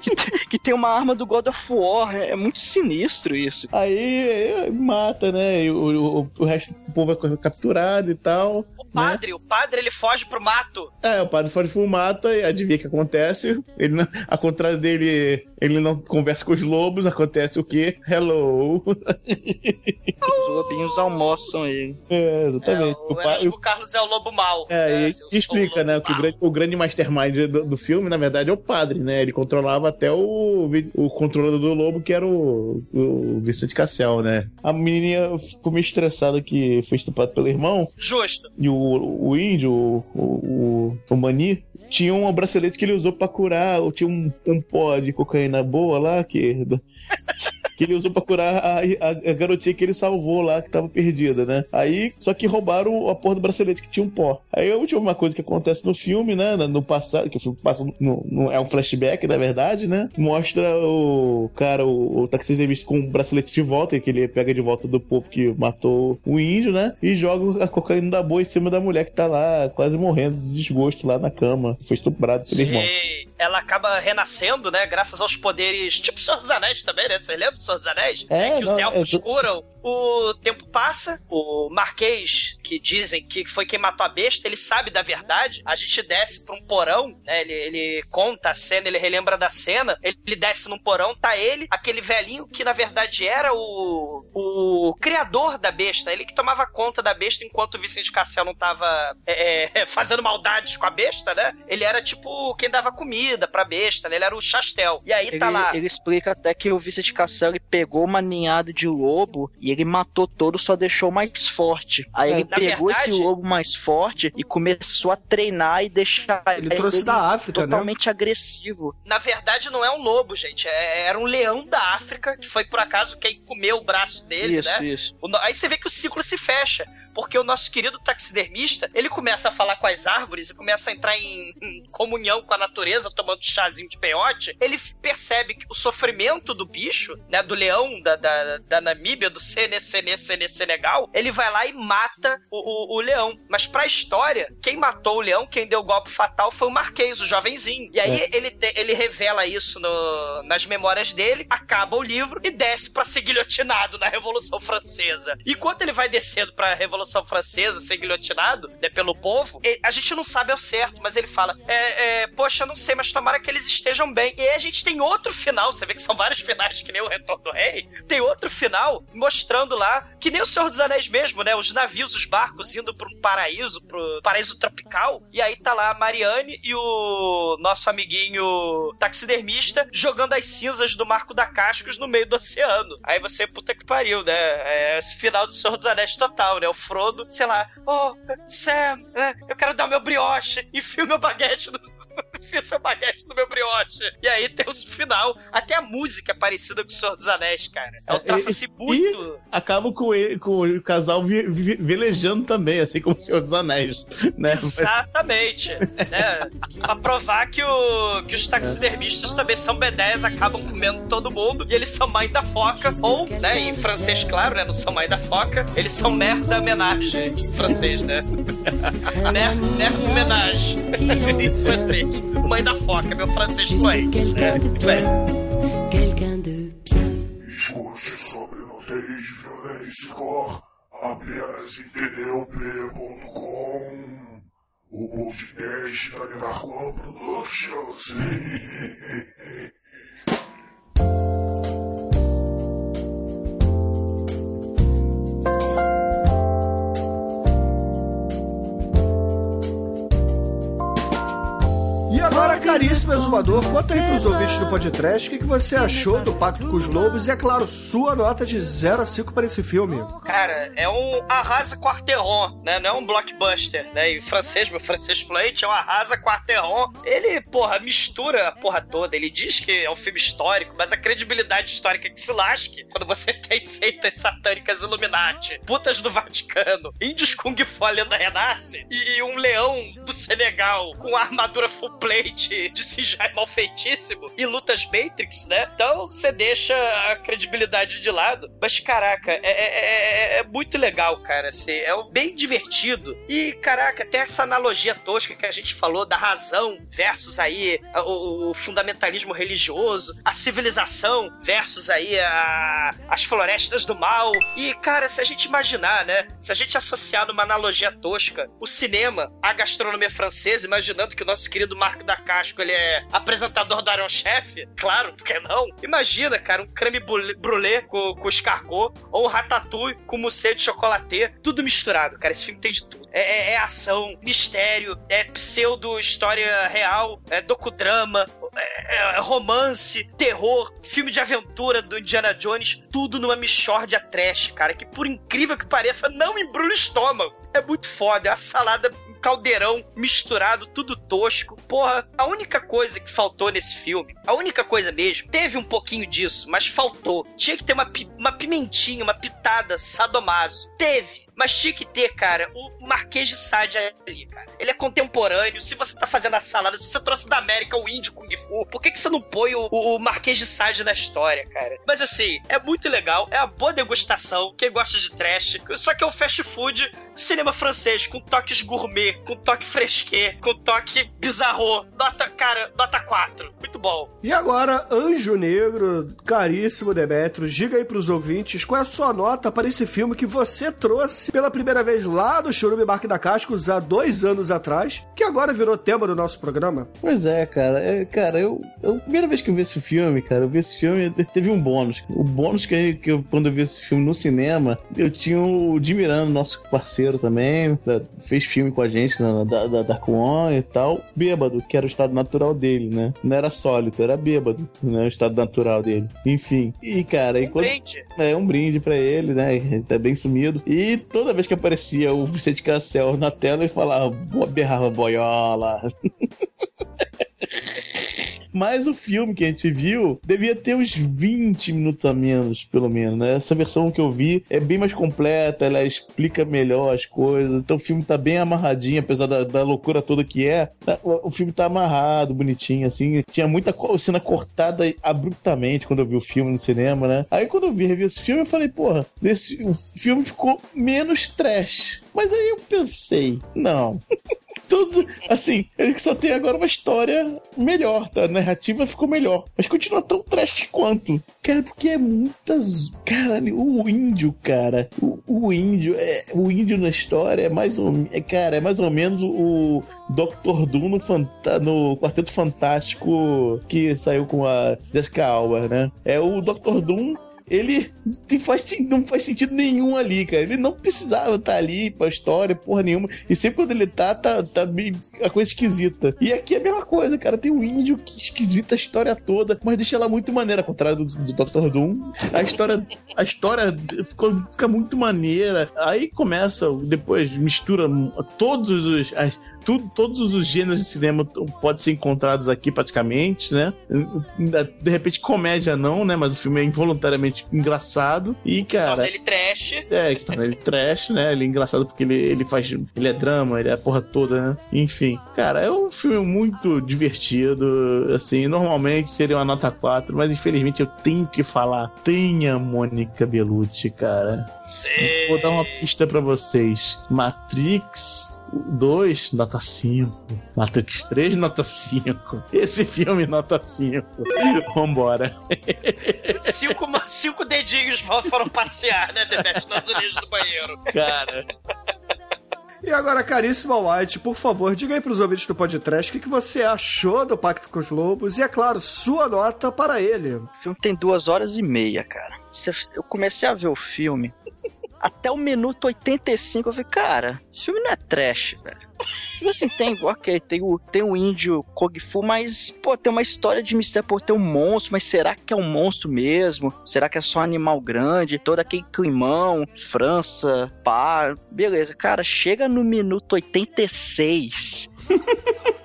que, te- que tem uma arma do God of War. É, é muito sinistro isso. Aí eh, mata, né? E o, o, o resto do povo é capturado e tal. O padre, o padre, ele foge pro mato. É, o padre foge pro mato e adivinha o que acontece. Ele não, ao contrário dele, ele não conversa com os lobos, acontece o quê? Hello! [laughs] Os lobinhos almoçam ele. É, É, exatamente. o, o, eu pa- acho que o Carlos é o lobo mau. É, né? e o explica, né? Que o grande, o grande mastermind do, do filme, na verdade, é o padre, né? Ele controlava até o, o controlador do lobo, que era o, o Vicente Cassel, né? A menininha ficou meio estressada que foi estuprada pelo irmão, Justo. e o, o índio, o, o, o Mani, tinha um bracelete que ele usou pra curar, ou tinha um, um pó de cocaína boa lá, que, [laughs] que ele usou pra curar a, a, a garotinha que ele salvou lá, que tava perdida, né? Aí, só que roubaram a porra do bracelete que tinha um pó. Aí a última coisa que acontece no filme, né? No passado, que o filme passa no, no- é um flashback, na verdade, né? Mostra o cara, o, o taxidermista com o bracelete de volta, que ele pega de volta do povo que matou o índio, né? E joga a cocaína da boa em cima da mulher que tá lá, quase morrendo de desgosto lá na cama. Foi estuprado pelo irmão. E ela acaba renascendo, né? Graças aos poderes, tipo Senhor dos Anéis também, né? Você lembra do Senhor dos Anéis? É, que não, os elfos é- curam. O tempo passa, o Marquês, que dizem que foi quem matou a besta, ele sabe da verdade. A gente desce pra um porão, né? Ele, ele conta a cena, ele relembra da cena. Ele, ele desce num porão, tá ele, aquele velhinho que na verdade era o, o criador da besta, ele que tomava conta da besta enquanto o Vicente Cassel não tava é, é, [laughs] fazendo maldades com a besta, né? Ele era tipo quem dava comida pra besta, né? Ele era o chastel. E aí Ele, tá lá. ele explica até que o Vicente Cassel ele pegou uma ninhada de lobo e ele matou todos, só deixou o mais forte. Aí É, ele pegou verdade- esse lobo mais forte e começou a treinar e deixar Ele trouxe da África, né? totalmente agressivo. Na verdade, não é um lobo, gente. É- era um leão da África, que foi por acaso quem comeu o braço dele, isso, né? isso. Aí você vê que o ciclo se fecha. Porque o nosso querido taxidermista, ele começa a falar com as árvores e começa a entrar em, em comunhão com a natureza, tomando chazinho de peiote. Ele percebe que o sofrimento do bicho, né, do leão da, da, da Namíbia, do Sene, Sene, Sene, Senegal, ele vai lá e mata o, o, o leão. Mas pra história, quem matou o leão, quem deu o golpe fatal foi o Marquês, o jovenzinho. E aí ele, te- ele revela isso no- nas memórias dele, acaba o livro e desce pra ser guilhotinado na Revolução Francesa. Enquanto ele vai descendo pra Revolução Francesa, ser guilhotinado né, pelo povo, a gente não sabe ao certo, mas ele fala: é, é, Poxa, não sei, mas tomara que eles estejam bem. E aí a gente tem outro final, você vê que são vários [laughs] finais, que nem o Retorno do Rei. Tem outro final mostrando lá que nem o Senhor dos Anéis mesmo, né? Os navios, os barcos indo pro paraíso, pro paraíso tropical. E aí tá lá a Mariane e o nosso amiguinho taxidermista jogando as cinzas do Marco da Cascos no meio do oceano. Aí você, puta que pariu, né? É esse final do Senhor dos Anéis total, né? O Frodo, sei lá, oh, Sam, é, eu quero dar meu brioche, [laughs] enfia o meu baguete no. Seu baguete no meu brioche. E aí tem o final. Até a música é parecida com o Senhor dos Anéis, cara. É um troço E- assim muito. Acaba com, ele, com o casal vi- vi- velejando também, assim como o Senhor dos Anéis, né? Exatamente. né? Pra provar que, o, que os taxidermistas também são B10, acabam comendo todo mundo e eles são mãe da foca. Ou, né, em francês, claro, né? Não são mãe da foca, eles são mère da ménage em francês, né? [laughs] de ménage [laughs] em francês. Mãe da foca, meu francês fluente. Né? Quelqu'un de bien. Escute sobre nudez, violência e cor apenas em pneup.com. O podcast da Minarcon Productions. Agora, caríssimo exumador, conta aí pros ouvintes do podcast o que, que você achou do Pacto com os Lobos e, é claro, sua nota de 0 a 5 para esse filme. Cara, é um arrasa quarteron, né? Não é um blockbuster, né? Em francês, meu francês fluente é um arrasa quarteron. Ele, porra, mistura a porra toda. Ele diz que é um filme histórico, mas a credibilidade histórica que se lasque quando você [laughs] tem seitas satânicas Illuminati, putas do Vaticano, índios Kung Fu, a lenda renasce, e um leão do Senegal com armadura full plate de CGI mal feitíssimo e lutas Matrix, né? Então você deixa a credibilidade de lado. Mas, caraca, é, é- é- é muito legal, cara. Assim, é bem divertido. E, caraca, tem essa analogia tosca que a gente falou da razão versus aí o, o fundamentalismo religioso, a civilização versus aí a- as florestas do mal. E, cara, se a gente imaginar, né? Se a gente associar numa analogia tosca o cinema à gastronomia francesa, imaginando que o nosso querido Marco da Casco ele é apresentador do Iron Chef, claro, por que não? Imagina, cara, um creme brûlée com, com escargot, ou um ratatouille com mousse de chocolate, tudo misturado, cara. Esse filme tem de tudo. É, é- é ação, mistério, é pseudo história real, é docudrama, é, é romance, terror, filme de aventura do Indiana Jones, tudo numa michórdia trash, cara, que por incrível que pareça, não embrulha o estômago. É muito foda, é uma salada caldeirão misturado, tudo tosco. Porra, a única coisa que faltou nesse filme, a única coisa mesmo, teve um pouquinho disso, mas faltou. Tinha que ter uma, uma pimentinha, uma pitada sadomaso. Teve. Mas tinha que ter, cara, o Marquês de Sade ali, cara. Ele é contemporâneo. Se você tá fazendo a salada, se você trouxe da América o índio Kung Fu, por que, que você não põe o, o Marquês de Sade na história, cara? Mas assim, é muito legal, é uma boa degustação. Quem gosta de trash, só que é um fast food cinema francês, com toques gourmet, com toque fresquet, com toque bizarro. Nota, cara, nota 4. Muito bom. E agora, Anjo Negro, caríssimo Demetrio, diga aí pros ouvintes qual é a sua nota para esse filme que você trouxe pela primeira vez lá do Churume Barque da Cascos há dois anos atrás, que agora virou tema do nosso programa. Pois é, cara. É, cara, eu, eu. A primeira vez que eu vi esse filme, cara, eu vi esse filme, te- teve um bônus. O bônus que, que eu, quando eu vi esse filme no cinema, eu tinha o Jim Miranda, nosso parceiro também, da- fez filme com a gente na, da, da Dark One e tal, bêbado, que era o estado natural dele, né? Não era sólido, era bêbado, né? O estado natural dele. Enfim. E, cara, Um quando. brinde. É um brinde pra ele, né? Ele tá bem sumido. E toda vez que aparecia o Vicente Cassel na tela, ele falava, "Bo- berrava boiola. [laughs] Mas o filme que a gente viu devia ter uns 20 minutos a menos, pelo menos, né? Essa versão que eu vi é bem mais completa, ela explica melhor as coisas. Então o filme tá bem amarradinho, apesar da, da loucura toda que é. tá- O o filme tá amarrado, bonitinho, assim. Tinha muita cena cortada abruptamente quando eu vi o filme no cinema, né? Aí quando eu vi revi esse filme, eu falei, porra, esse, o filme ficou menos trash. Mas aí eu pensei, não. [laughs] Todos, assim, ele só tem agora uma história melhor, tá? A narrativa ficou melhor. Mas continua tão trash quanto. Cara, porque é muitas. Cara, o índio, cara. O, o índio, é, o índio na história é mais ou é, Cara, é mais ou menos o Dr. Doom no, Fanta- no Quarteto Fantástico que saiu com a Jessica Alba, né? É o Dr. Doom ele tem- faz, não faz sentido nenhum ali, cara. Ele não precisava estar ali pra história, porra nenhuma. E sempre quando ele tá, tá, tá meio a coisa esquisita. E aqui é a mesma coisa, cara. Tem um índio que esquisita a história toda, mas deixa ela muito maneira, ao contrário do, do Dr. Doom. A história, a história ficou, fica muito maneira. Aí começa, depois mistura todos os. As, tudo, todos os gêneros de cinema podem ser encontrados aqui praticamente, né? De repente comédia não, né? Mas o filme é involuntariamente engraçado e cara, Torna ele trash. é, que torna ele trash, né? Ele é engraçado porque ele, ele faz. Ele é drama, ele é a porra toda, né? Enfim. Cara, é um filme muito divertido. Assim, normalmente seria uma nota 4, mas infelizmente eu tenho que falar. Tenha Mônica Bellucci, cara. Sim. Vou dar uma pista pra vocês. Matrix 2, nota 5. Matrix 3, nota 5. Esse filme, nota 5. Vambora. Cinco, cinco dedinhos foram passear, né, Demet, nos unidos do banheiro. Cara. E agora, caríssimo White, por favor, diga aí pros ouvintes do podcast o que, que você achou do Pacto com os Lobos e, é claro, sua nota para ele. O filme tem duas horas e meia, cara. Eu comecei a ver o filme. Até o minuto 85 eu falei, cara, esse filme não é trash, velho. Tipo assim, tem, ok, tem o, tem o índio Kung Fu, mas, pô, tem uma história de mistério, pô, tem um monstro, mas será que é um monstro mesmo? Será que é só um animal grande? Todo aquele climão, França, pá, beleza. Cara, chega no minuto 86. [laughs]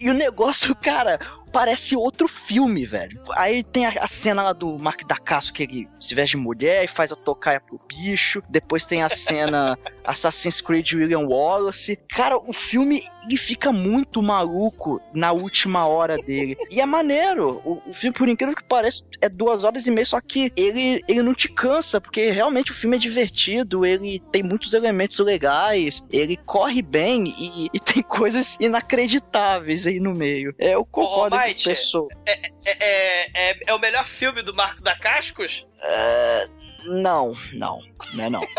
E o negócio, cara, parece outro filme, velho. Aí tem a, a cena lá do Mark Dacasco que ele se veste de mulher e faz a tocaia pro bicho. Depois tem a cena [laughs] Assassin's Creed William Wallace. Cara, o filme ele fica muito maluco na última hora dele. E é maneiro. O, o filme, por incrível que pareça, é duas horas e meia, só que ele, ele não te cansa, porque realmente o filme é divertido, ele tem muitos elementos legais, ele corre bem e, e tem [laughs] coisas inacreditáveis aí no meio. É, eu concordo pessoa. É, é, é, é o melhor filme do Marco da Cascos? É, não, não, não é não. [laughs]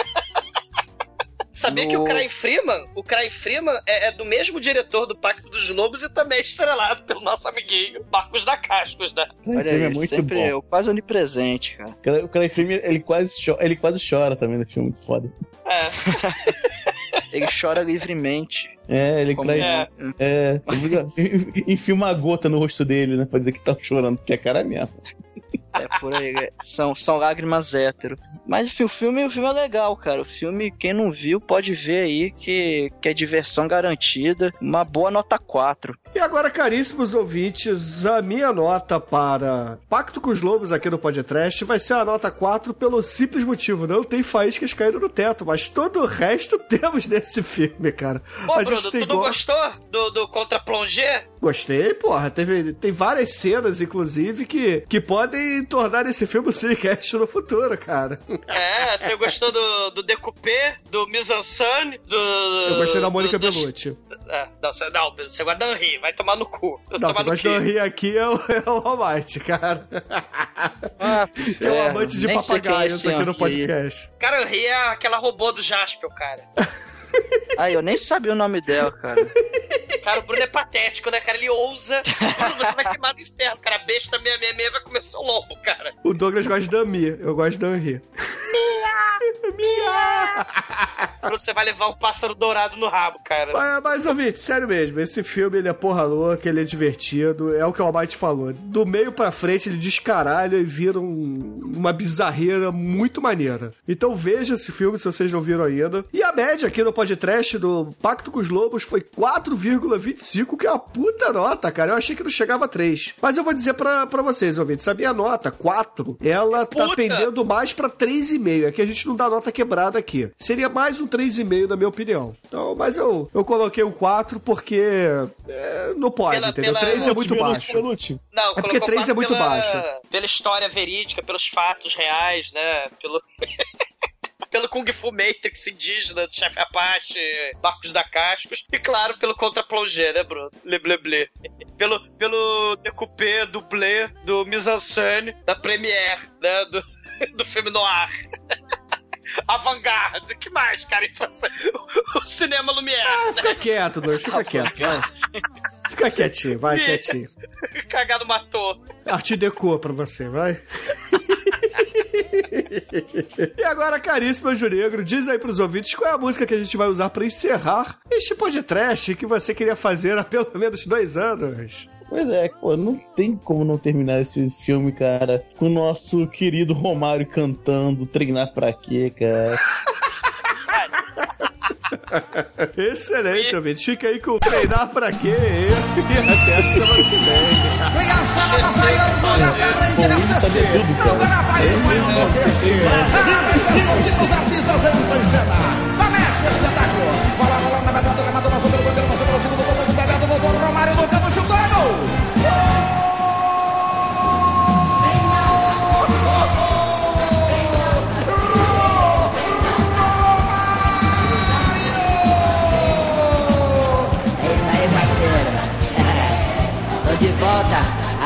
Sabia No- que o Cry Freeman, o Cry Freeman é, é do mesmo diretor do Pacto dos Lobos e também é estrelado pelo nosso amiguinho Marcos da Cascos, né? O Olha filme aí, é muito sempre bom. eu, quase onipresente, cara. O em filme, ele quase, chora, ele quase chora também no filme, muito foda. É. [laughs] Ele chora livremente. É, ele Como é? É, [laughs] enfia uma gota no rosto dele, né? Pra dizer que tá chorando, porque é cara mesmo. É por aí. é. São, são lágrimas hétero. Mas enfim, o filme, o filme é legal, cara. O filme, quem não viu, pode ver aí que, que é diversão garantida. Uma boa nota 4. E agora, caríssimos ouvintes, a minha nota para Pacto com os Lobos aqui no Podcast vai ser a nota 4 pelo simples motivo, não tem faíscas caindo no teto, mas todo o resto [laughs] temos nesse filme, cara. Pô, a Bruno, gente tu não go- gostou do, do Contra Plongé? Gostei, porra. Teve, tem várias cenas, inclusive, que, que podem tornar esse filme um cinecast no futuro, cara. É, você gostou do, do Decoupé, do Mise-en-Scène, do... Eu gostei da Mônica do, Bellucci. É, não, você, não, você gosta da Henri, vai tomar no cu. Vai Não, tomar no gosta cu. rir aqui é o, é o Almighty, cara. Ah, [laughs] É um amante de é papagaios aqui no Henri. podcast. Cara, Henri é aquela robô do Jaspel, cara. [laughs] Aí, eu nem sabia o nome dela, cara. Cara, o Bruno é patético, né, cara? Ele ousa. Bruno, você vai queimar no inferno, cara. A besta 666 vai comer seu lombo, cara. O Douglas gosta da Mi, eu gosto da Henri. Bruno, [laughs] você vai levar um pássaro dourado no rabo, cara. Mas, mas, ouvinte, sério mesmo, esse filme ele é porra louca, ele é divertido, é o que o Almighty falou. Do meio pra frente ele descaralha e vira um- uma bizarreira muito maneira. Então veja esse filme se vocês não viram ainda. E a média aqui no podcast do Pacto com os Lobos foi 4,25, que é uma puta nota, cara. Eu achei que não chegava a 3. Mas eu vou dizer pra, pra vocês, ouvintes, a minha nota, 4, ela tá Puta! pendendo mais pra 3,5. É que a gente não dá nota quebrada aqui. Seria mais um 3,5, na minha opinião. Então, mas eu, eu coloquei o 4 porque é, não pode, Pela- entendeu? pela- 3 é muito baixo. Não, É porque colocou três é quatro muito pela, baixo. Pela história verídica, pelos fatos reais, né? Pelo. [laughs] Pelo Kung Fu Matrix indígena do chefe Apache, Marcos da Cascos, e claro, pelo Contra Plongé, né, Bruno? Le blé blé. Pelo, pelo decoupé, dublê do Mise-en-Scène, da Premiere, né? Do, [laughs] do filme noir. [laughs] Avant-garde, que mais, cara? O cinema Lumière, Ah, fica quieto, Douglas, fica quieto, vai. Fica quietinho, vai, quietinho. cagado matou. Arte deco pra você, vai. e agora, caríssimo Anjo Negro, diz aí pros ouvintes qual é a música que a gente vai usar pra encerrar este podcast que você queria fazer há pelo menos dois anos. Pois é, pô, não tem como não terminar esse filme, cara, com o nosso querido Romário cantando Treinar pra quê, cara. Excelente, ouvinte. Fica aí com o treinar pra quê? E até a semana que vem. Pô, ele sabia tudo, cara. Eu mesmo não Os artistas entram em cena. Começa o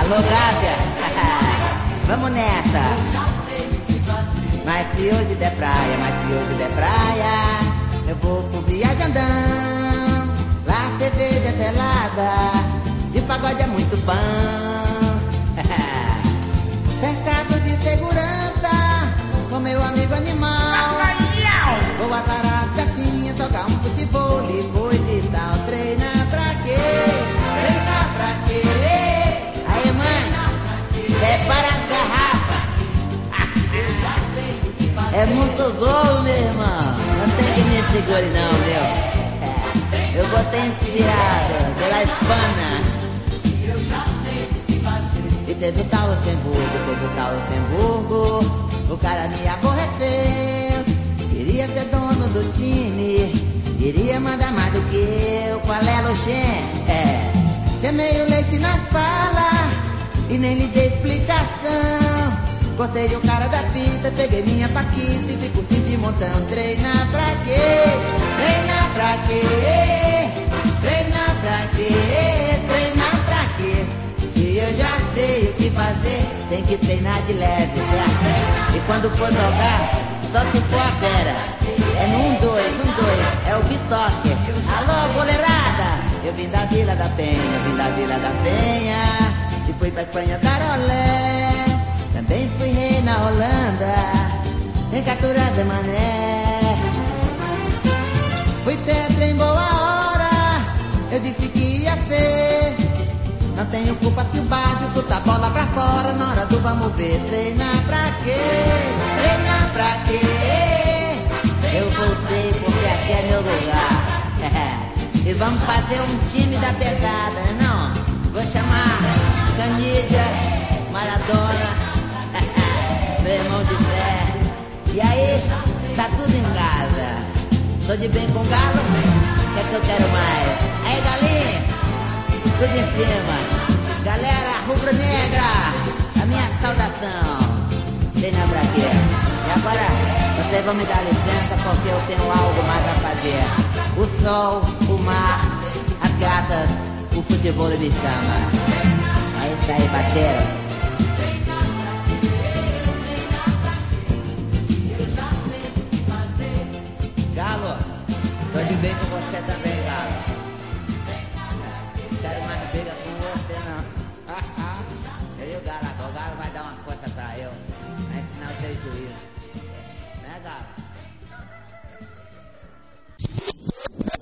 Alô, Gávea. [laughs] Vamos nessa. Mas se hoje der praia, mas se hoje der praia, eu vou pro viajandão. Lá cerveja gelada e o pagode é muito bom. [laughs] Cercado de segurança com meu amigo animal. Ô, meu irmão, não tem que me segure não, meu. É, eu botei inspirado pela Hispana. E teve o tal Luxemburgo, teve o tal Luxemburgo. O cara me aborreceu. Queria ser dono do time. Queria mandar mais do que eu. Qual é, Luxem? É. Chamei o leite na fala. E nem lhe dei explicação. Cortei o cara da fita, peguei minha paquita e curtir de montão. Treinar pra quê? Treinar pra quê? Treinar pra quê? Treinar pra quê? Se eu já sei o que fazer, tem que treinar de leve, certo? E quando for jogar, só se for a fera. É 1, 2, 1, 2, é o Bitoque. Alô, goleirada! Eu vim da Vila da Penha, vim da Vila da Penha. E fui pra Espanha dar Também fui rei na Holanda, em capturada mané. Fui tetra em boa hora, eu disse que ia ser. Não tenho culpa se o Bádio chuta a bola pra fora na hora do vamos ver. Treinar pra quê? Treinar pra quê? Eu voltei porque aqui é meu lugar. [laughs] e vamos fazer um time da pesada, não? Vou chamar Canidia, Maradona, meu irmão de fé. E aí, tá tudo em casa. Tô de bem com galo? O que é que eu quero mais? Aí, galinha, tudo em cima. Galera rubro-negra, a minha saudação. Treina pra quê? E agora, vocês vão me dar licença porque eu tenho algo mais a fazer. O sol, o mar, as gatas, o futebol me chama. Aí, parceiro. Galo, tô de bem com você também, Galo. Quero mais briga com você, não. [laughs] eu e o Galo agora, o Galo vai dar uma força pra eu. Vai ensinar o seu juízo. Né, Galo?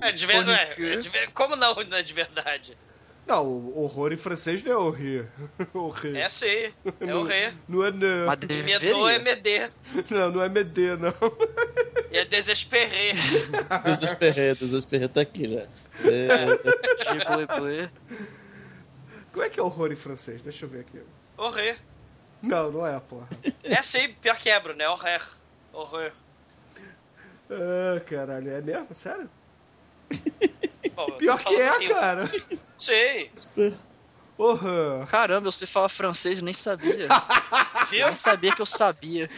É de verdade. É, de ver- Como não, não é de verdade? Não, o horror em francês não é horrir. horrir. [laughs] É sim, é Não- o rei. Não é não. Medô é medê. Não, não é medê, não. E é desesperê. [laughs] Desesperei, desesperei, tá aqui já. É, Tipo, Como é que é horror em francês? Deixa eu ver aqui. O rei. Não, não é, porra. É sim, pior quebro, né? Horror. Horror. Ah, caralho, é mesmo? Sério? Bom, eu Pior que é, que- cara. Sei. Horror. Caramba, você fala francês, eu nem sabia. Viu? [laughs] Eu nem sabia que eu sabia.